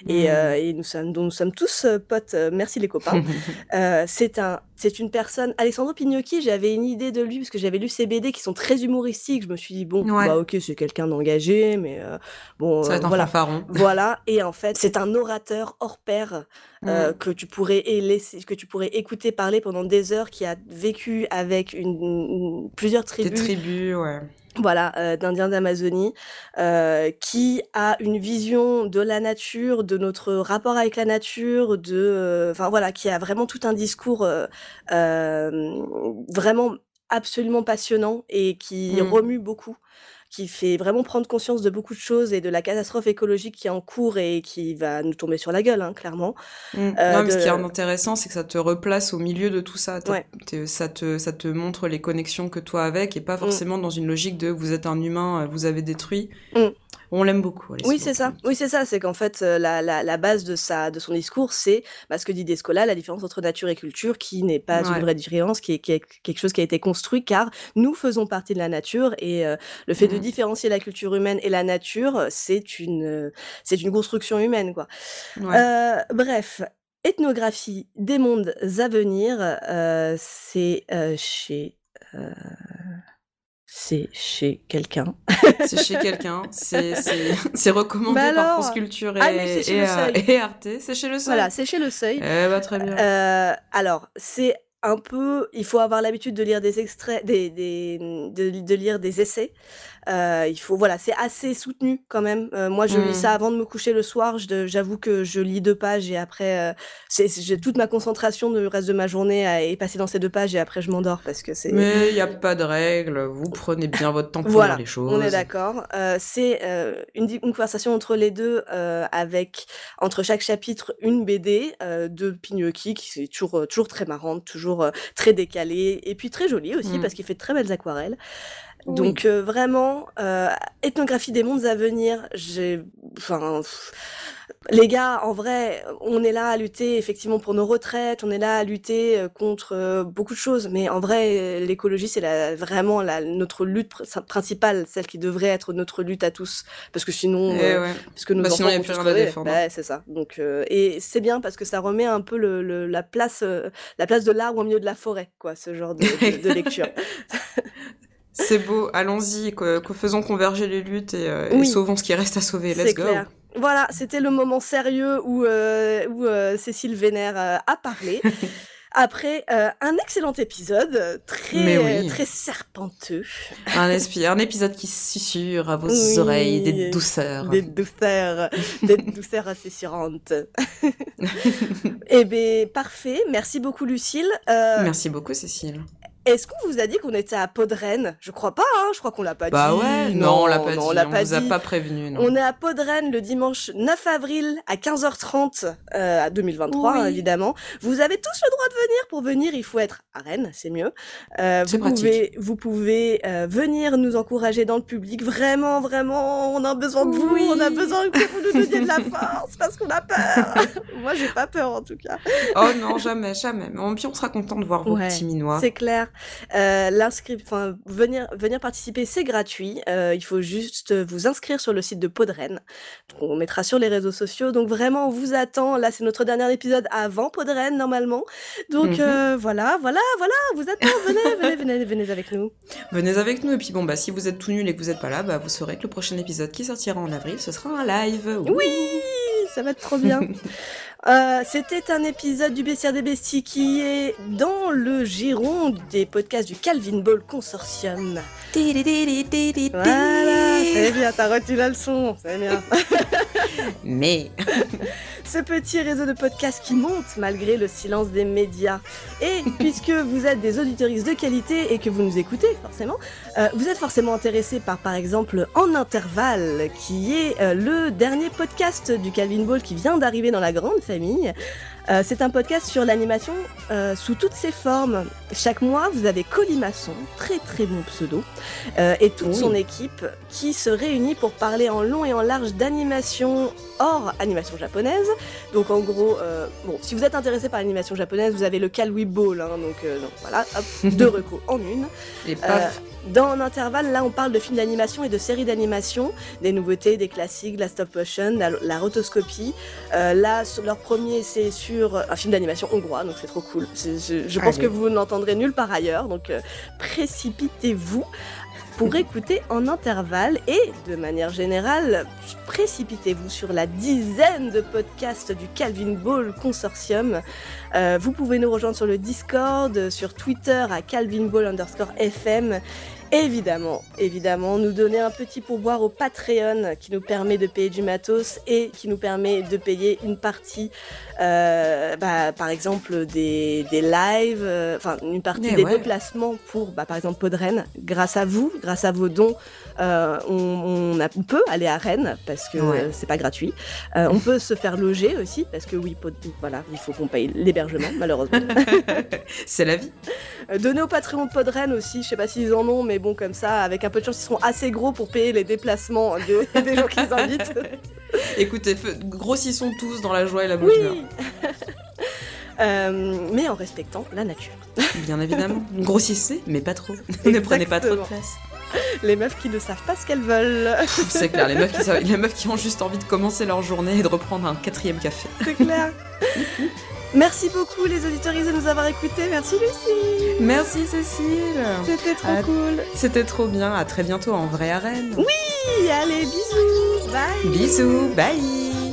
[SPEAKER 2] et,
[SPEAKER 1] Mhm.
[SPEAKER 2] euh, et nous sommes, dont nous sommes tous potes. merci les copains. (laughs) C'est un, c'est une personne. Alessandro Pignocchi, j'avais une idée de lui parce que j'avais lu ses BD qui sont très humoristiques. Je me suis bon,
[SPEAKER 1] Ouais.
[SPEAKER 2] bah ok, c'est quelqu'un d'engagé, mais euh, bon,
[SPEAKER 1] Ça va
[SPEAKER 2] euh,
[SPEAKER 1] être
[SPEAKER 2] voilà.
[SPEAKER 1] fanfaron. (laughs)
[SPEAKER 2] Voilà. Et en fait, c'est un orateur hors pair euh, que tu pourrais laisser, que tu pourrais écouter parler pendant des heures, qui a vécu avec une, une- plusieurs
[SPEAKER 1] Des
[SPEAKER 2] tribus
[SPEAKER 1] tribus, ouais.
[SPEAKER 2] voilà, euh, d'Indiens d'Amazonie, euh, qui a une vision de la nature, de notre rapport avec la nature, de, euh, enfin voilà, qui a vraiment tout un discours vraiment absolument passionnant et qui
[SPEAKER 1] Mm.
[SPEAKER 2] remue beaucoup qui fait vraiment prendre conscience de beaucoup de choses et de la catastrophe écologique qui est en cours et qui va nous tomber sur la gueule, hein, clairement.
[SPEAKER 1] Mm.
[SPEAKER 2] Euh,
[SPEAKER 1] non, mais ce qui est intéressant, c'est que ça te replace au milieu de tout ça.
[SPEAKER 2] Ouais.
[SPEAKER 1] Ça, te, ça te montre les connexions que toi avec et pas forcément dans une logique de vous êtes un humain, euh, vous avez détruit.
[SPEAKER 2] Mm.
[SPEAKER 1] On l'aime beaucoup.
[SPEAKER 2] Oui, c'est ça. Oui, c'est ça. C'est qu'en fait, euh, la, la, la base de, sa, de son discours, c'est bah, ce que dit Descola, la différence entre nature et culture, qui n'est pas
[SPEAKER 1] Ouais.
[SPEAKER 2] une vraie différence, qui est, qui est quelque chose qui a été construit, car nous faisons partie de la nature, et euh, le fait de
[SPEAKER 1] Mhm.
[SPEAKER 2] différencier la culture humaine et la nature, c'est une, euh, c'est une construction humaine, quoi.
[SPEAKER 1] Ouais.
[SPEAKER 2] Euh, bref. Ethnographie des mondes à venir, c'est chez... c'est chez quelqu'un. (laughs)
[SPEAKER 1] C'est chez quelqu'un, c'est c'est- (laughs) c'est recommandé
[SPEAKER 2] Bah
[SPEAKER 1] par France Culture et,
[SPEAKER 2] Ah,
[SPEAKER 1] et, euh, et Arte. C'est chez le Seuil.
[SPEAKER 2] Voilà, c'est chez Le Seuil.
[SPEAKER 1] Eh bah, très bien.
[SPEAKER 2] Euh, alors, c'est un peu, il faut avoir l'habitude de lire des extraits, des, des, de, de lire des essais. Euh, il faut, voilà, c'est assez soutenu quand même. Euh, moi, je lis
[SPEAKER 1] Mmh.
[SPEAKER 2] ça avant de me coucher le soir. J'avoue que je lis 2 pages et après, c'est j'ai toute ma concentration du reste de ma journée à est passée dans ces 2 pages et après je m'endors parce que c'est
[SPEAKER 1] Mais il y a pas de règle, vous prenez bien votre temps pour
[SPEAKER 2] Voilà,
[SPEAKER 1] lire les choses.
[SPEAKER 2] on est d'accord. Heu, c'est, heu, une une conversation entre les 2, heu, avec entre chaque chapitre une BD, de Pignoki qui c'est toujours, toujours très marrante, toujours, très décalée et puis très jolie aussi
[SPEAKER 1] Mmh.
[SPEAKER 2] parce qu'il fait de très belles aquarelles.
[SPEAKER 1] Oui.
[SPEAKER 2] Donc heu, vraiment, heu, ethnographie des mondes à venir, j'ai enfin les gars, en vrai, on est là à lutter effectivement pour nos retraites, on est là à lutter, heu, contre, heu, beaucoup de choses, mais en vrai, l'écologie, c'est la vraiment la notre lutte pr principale, celle qui devrait être notre lutte à tous, parce que sinon,
[SPEAKER 1] Eh
[SPEAKER 2] heu,
[SPEAKER 1] ouais.
[SPEAKER 2] parce que nos
[SPEAKER 1] Bah,
[SPEAKER 2] enfants
[SPEAKER 1] sinon, a plus rien à défendre.
[SPEAKER 2] Bah, c'est ça. Donc heu et c'est bien parce que ça remet un peu le le la place, la place de l'arbre au milieu de la forêt, quoi, ce genre de de de lecture. (laughs)
[SPEAKER 1] C'est beau, allons-y, que, que faisons converger les luttes et, euh, et sauvons ce qui reste à sauver. Let's go.
[SPEAKER 2] clair. Voilà, c'était le moment sérieux où, heu, où, heu, Cécile Vénère, heu, a parlé. (laughs) Après, un excellent épisode, très,
[SPEAKER 1] oui.
[SPEAKER 2] très serpenteux.
[SPEAKER 1] Un, espi- un épisode qui susurre à vos
[SPEAKER 2] Oui.
[SPEAKER 1] oreilles des douceurs.
[SPEAKER 2] Des douceurs, des (laughs) douceurs assez surantes. Eh beh, parfait. Merci beaucoup, Lucille.
[SPEAKER 1] Merci beaucoup, Cécile.
[SPEAKER 2] Est-ce qu'on vous a dit qu'on était à Podren? Je crois pas, hein, je crois qu'on l'a pas
[SPEAKER 1] Bah
[SPEAKER 2] dit.
[SPEAKER 1] ouais, non, on l'a pas
[SPEAKER 2] non,
[SPEAKER 1] dit.
[SPEAKER 2] on l'a
[SPEAKER 1] on
[SPEAKER 2] pas
[SPEAKER 1] vous a pas prévenu. Non.
[SPEAKER 2] On est à Podren le dimanche 9 avril à 15h30 euh, à 2023
[SPEAKER 1] Oui.
[SPEAKER 2] hein, évidemment. Vous avez tous le droit de venir. Pour venir, il faut être à Rennes, c'est mieux. Euh, vous
[SPEAKER 1] pratique.
[SPEAKER 2] pouvez, vous pouvez euh, venir nous encourager dans le public. Vraiment, vraiment, on a besoin de vous.
[SPEAKER 1] Oui.
[SPEAKER 2] On a besoin que vous nous donniez de la force parce qu'on a peur. (laughs) Moi, j'ai pas peur en tout cas.
[SPEAKER 1] Oh non, jamais, jamais. Mais puis on sera content de voir vos
[SPEAKER 2] Ouais,
[SPEAKER 1] petits minois.
[SPEAKER 2] C'est clair. Euh, enfin, venir, venir participer, c'est gratuit. Euh, il faut juste vous inscrire sur le site de Podren. On mettra sur les réseaux sociaux. Donc vraiment, on vous attend. Là, c'est notre dernier épisode avant Podren, normalement. Donc
[SPEAKER 1] Mhm.
[SPEAKER 2] euh, voilà, voilà, voilà, vous attend. Venez, venez, venez, venez avec nous.
[SPEAKER 1] Venez avec nous. Et puis bon, bah si vous êtes tout nul et que vous êtes pas là, bah vous saurez que le prochain épisode qui sortira en avril, ce sera un live.
[SPEAKER 2] Oui, ça va être trop bien. (laughs) Euh, C'était un épisode du Bestiaire des Besties qui est dans le giron des podcasts du Calvin Ball Consortium. Voilà, c'est bien, t'as retenu la leçon, c'est bien. (laughs)
[SPEAKER 1] Mais (laughs)
[SPEAKER 2] Ce petit réseau de podcasts qui monte malgré le silence des médias. Et (laughs) puisque vous êtes des auditoristes de qualité et que vous nous écoutez forcément, euh, vous êtes forcément intéressé par par exemple En Intervalle, qui est euh, le dernier podcast du Calvin Ball qui vient d'arriver dans la grande famille. Euh, c'est un podcast sur l'animation euh, sous toutes ses formes. Chaque mois, vous avez Colimaçon, très très bon pseudo, euh, et toute
[SPEAKER 1] Oui.
[SPEAKER 2] son équipe qui se réunit pour parler en long et en large d'animation hors animation japonaise. Donc en gros, bon, si vous êtes intéressé par l'animation japonaise, vous avez le Calwi Ball, hein, donc, donc voilà, hop, (laughs) deux recos en une.
[SPEAKER 1] et paf.
[SPEAKER 2] Dans un intervalle, là, on parle de films d'animation et de séries d'animation, des nouveautés, des classiques, la stop motion, la, la rotoscopie. Euh, là, sur leur premier, c'est sur un film d'animation hongrois, donc c'est trop cool. Je pense
[SPEAKER 1] Allez.
[SPEAKER 2] que vous ne l'entendrez nulle part ailleurs, donc euh, précipitez-vous pour écouter en intervalle et de manière générale, précipitez-vous sur la dizaine de podcasts du Calvin Ball Consortium. Euh, vous pouvez nous rejoindre sur le Discord, sur Twitter à Calvin Ball underscore FM. Évidemment, évidemment, nous donner un petit pourboire au Patreon qui nous permet de payer du matos et qui nous permet de payer une partie, euh, bah, par exemple des, des lives, euh, enfin une partie
[SPEAKER 1] Mais
[SPEAKER 2] des
[SPEAKER 1] ouais.
[SPEAKER 2] déplacements pour, bah, par exemple, Podren. Grâce à vous, grâce à vos dons, euh, on, on a- on peut aller à Rennes parce que
[SPEAKER 1] Ouais.
[SPEAKER 2] euh, c'est pas gratuit. Euh, on peut se faire loger aussi parce que oui, Pod- voilà, il faut qu'on paye l'hébergement malheureusement. (laughs)
[SPEAKER 1] C'est la vie.
[SPEAKER 2] Euh, Donnez au Patreon de Podren aussi, je sais pas s'ils en ont, mais bon, comme ça, avec un peu de chance, ils seront assez gros pour payer les déplacements de- (laughs) des gens qu'ils invitent. (laughs)
[SPEAKER 1] Écoutez, grossissons tous dans la joie et la bonne humeur.
[SPEAKER 2] Oui Euh, Mais en respectant la nature.
[SPEAKER 1] Bien évidemment. Grossissez, mais pas trop. ne prenez pas trop de place. (laughs)
[SPEAKER 2] Les meufs qui ne savent pas ce qu'elles veulent.
[SPEAKER 1] C'est clair, les meufs, qui, savent- (laughs) les meufs qui ont juste envie de commencer leur journée et de reprendre un quatrième café.
[SPEAKER 2] C'est clair. Merci beaucoup les auditoristes de nous avoir écoutés. Merci Lucie.
[SPEAKER 1] Merci Cécile.
[SPEAKER 2] C'était trop cool.
[SPEAKER 1] C'était trop bien. À très bientôt en vrai arène.
[SPEAKER 2] Oui, allez, bisous. Bye.
[SPEAKER 1] Bisous. Bye.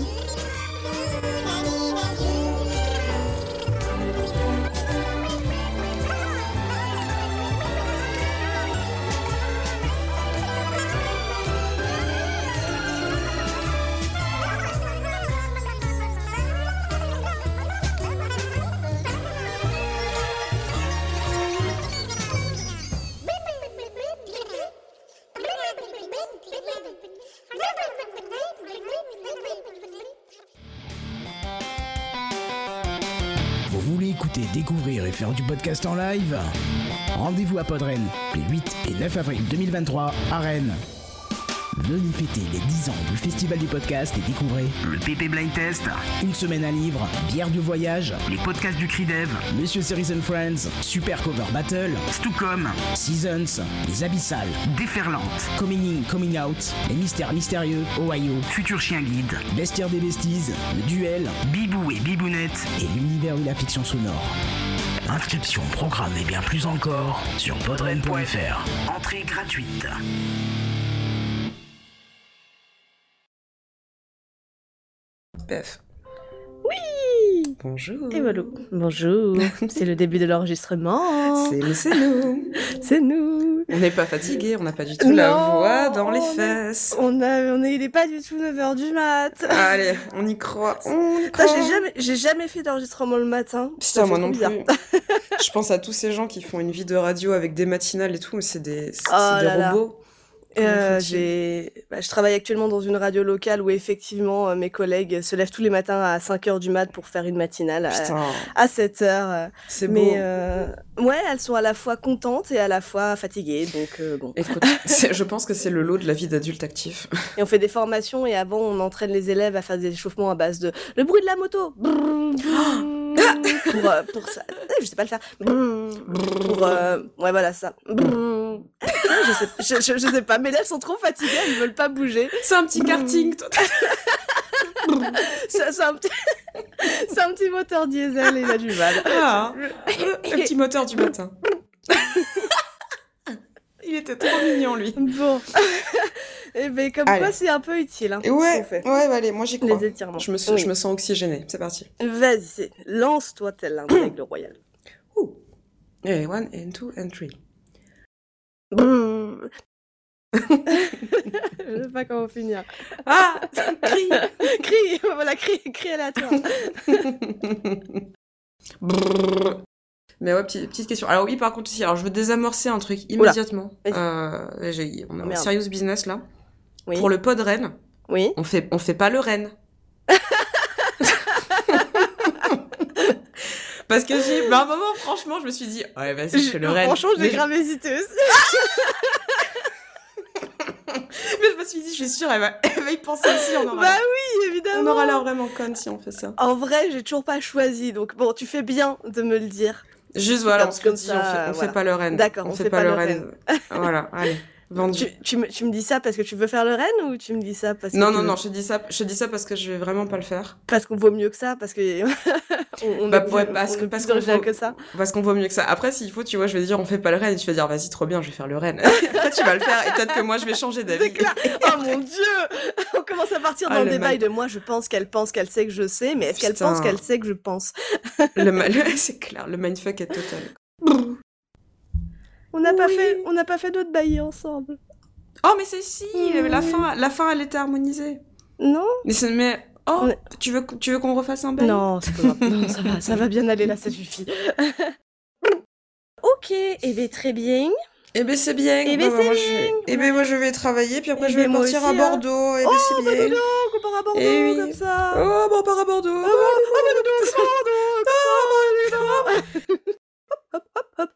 [SPEAKER 4] Faire du podcast en live. Rendez-vous à Podren les 8 et 9 avril 2023 à Rennes. Venez fêter les 10 ans du Festival du Podcast et découvrez le PP Blind Test, une semaine à livre, bière de voyage, les podcasts du Cridev, Monsieur Series and Friends, Super Cover Battle, Stucom, Seasons, Les Abyssales, Déferlante, Coming In, Coming Out, Les Mystères Mystérieux, Ohio, Futur Chien Guide, Bestiaire des Besties, Le Duel, Bibou et Bibounette. Et l'univers de la fiction sonore. Inscription, programme et bien plus encore sur podren.fr. Entrée gratuite.
[SPEAKER 1] Bonjour.
[SPEAKER 2] Et voilà. Bonjour. (laughs) C'est le début de l'enregistrement.
[SPEAKER 1] C'est nous, c'est nous. (laughs)
[SPEAKER 2] C'est nous.
[SPEAKER 1] On n'est pas fatigué, on n'a pas du tout la voix dans les fesses.
[SPEAKER 2] On a, on est, il est pas du tout 9h du mat.
[SPEAKER 1] Allez, on y croit. On y (laughs) croit.
[SPEAKER 2] j'ai jamais, j'ai jamais fait d'enregistrement le matin.
[SPEAKER 1] Putain, moi non
[SPEAKER 2] bizarre.
[SPEAKER 1] plus. Je pense à tous ces gens qui font une vie de radio avec des matinales et tout, mais c'est des, c'est
[SPEAKER 2] Oh
[SPEAKER 1] des
[SPEAKER 2] là là. Euh, j'ai, bah, je travaille actuellement dans une radio locale où effectivement euh, mes collègues se lèvent tous les matins à 5h du mat pour faire une matinale à, à 7h.
[SPEAKER 1] c'est beau.
[SPEAKER 2] Mais euh, ouais, elles sont à la fois contentes et à la fois fatiguées. Donc bon.
[SPEAKER 1] Écoute, c'est- je pense que c'est le lot de la vie d'adulte actif. (laughs)
[SPEAKER 2] Et on fait des formations et avant on entraîne les élèves à faire des échauffements à base de le bruit de la moto. (gasps) Pour, pour ça. Eh, Je sais pas le faire. Pour, ouais, voilà ça. Brrr. (laughs) Je sais, je, je- je sais pas, mes élèves sont trop fatigués, elles veulent pas bouger.
[SPEAKER 1] C'est un petit karting,
[SPEAKER 2] C'est un, petit... un moteur diesel et il a du mal.
[SPEAKER 1] Ah, le petit moteur du matin. Il était trop mignon, lui.
[SPEAKER 2] Bon. Et ben comme
[SPEAKER 1] Allez.
[SPEAKER 2] quoi c'est un peu utile. Hein,
[SPEAKER 1] ouais,
[SPEAKER 2] fait.
[SPEAKER 1] ouais, bah allez, moi j'y crois.
[SPEAKER 2] Les étirements.
[SPEAKER 1] Je me, suis-
[SPEAKER 2] Oui.
[SPEAKER 1] je me sens oxygénée. C'est parti.
[SPEAKER 2] Vas-y, lance-toi tel un aigle royal.
[SPEAKER 1] Ouh. Et one, and two, and three. (laughs)
[SPEAKER 2] Je sais pas comment finir.
[SPEAKER 1] Ah Crie
[SPEAKER 2] Crie, voilà, crie, crie aléatoire.
[SPEAKER 1] Brrr. (laughs) Mais ouais, petite, petite question. Alors oui, par contre aussi, alors je veux désamorcer un truc immédiatement.
[SPEAKER 2] Vas-y.
[SPEAKER 1] Euh, on a un serious business là.
[SPEAKER 2] Oui.
[SPEAKER 1] Pour le pod Rennes,
[SPEAKER 2] Oui.
[SPEAKER 1] on fait, on fait pas le Rennes. (laughs) Parce que j'ai, bah, à un moment, franchement, je me suis dit, ouais, vas-y, je fais le Rennes.
[SPEAKER 2] Franchement, j'ai grave hésité aussi.
[SPEAKER 1] Mais je me suis dit, je suis sûre, elle va, (laughs) elle va y penser aussi. On aura,
[SPEAKER 2] Bah oui, évidemment.
[SPEAKER 1] on aura l'air vraiment conne si on fait ça.
[SPEAKER 2] En vrai, j'ai toujours pas choisi, donc bon, tu fais bien de me le dire.
[SPEAKER 1] Juste voilà, on se dit,
[SPEAKER 2] ça,
[SPEAKER 1] on fait, on
[SPEAKER 2] voilà.
[SPEAKER 1] fait pas le Rennes.
[SPEAKER 2] D'accord, on
[SPEAKER 1] fait, pas, le Rennes. voilà, allez, vendu.
[SPEAKER 2] Tu, tu, me, tu me dis ça parce que tu veux faire le Rennes ou tu me dis ça parce que
[SPEAKER 1] Non,
[SPEAKER 2] tu
[SPEAKER 1] non,
[SPEAKER 2] veux-
[SPEAKER 1] non, je te dis ça, je te dis ça parce que je vais vraiment pas le faire.
[SPEAKER 2] parce qu'on vaut mieux que ça, parce que (laughs) on, on
[SPEAKER 1] Bah, ouais, parce
[SPEAKER 2] on
[SPEAKER 1] que- parce qu'on vaut-
[SPEAKER 2] que ça.
[SPEAKER 1] Parce qu'on vaut mieux que ça. Après, s'il faut, tu vois, je vais dire on fait pas le Rennes et tu vas dire vas-y, trop bien, je vais faire le Rennes. (laughs) Après, tu vas le faire et peut-être que moi je vais changer d'avis. (laughs)
[SPEAKER 2] Oh mon dieu On commence à partir
[SPEAKER 1] Ah,
[SPEAKER 2] dans le
[SPEAKER 1] le
[SPEAKER 2] débat de moi, je pense qu'elle pense qu'elle sait que je sais, mais est-ce qu'elle pense qu'elle sait que je pense?
[SPEAKER 1] Le mal, c'est clair, le mindfuck est total.
[SPEAKER 2] On n'a pas fait, d'autres baillis ensemble.
[SPEAKER 1] Oh mais c'est si, la mmh. fin, la fin, elle était harmonisée.
[SPEAKER 2] Non.
[SPEAKER 1] Mais c'est mais oh, tu veux, tu veux qu'on refasse un bail?
[SPEAKER 2] Non, ça va, bien aller là, ça suffit. ok, et bien très bien.
[SPEAKER 1] Eh ben c'est bien.
[SPEAKER 2] Eh ben,
[SPEAKER 1] bah, bah,
[SPEAKER 2] bien.
[SPEAKER 1] Eh ben, moi je vais travailler puis après
[SPEAKER 2] eh
[SPEAKER 1] je vais
[SPEAKER 2] ben,
[SPEAKER 1] partir
[SPEAKER 2] hein.
[SPEAKER 1] ben,
[SPEAKER 2] oh,
[SPEAKER 1] à
[SPEAKER 2] Bordeaux.
[SPEAKER 1] Oh,
[SPEAKER 2] c'est bien. Bah, part à Bordeaux comme ça.
[SPEAKER 1] Oh bah on part à Bordeaux.
[SPEAKER 2] Oh, bah, Bordeaux. Bordeaux. Bordeaux.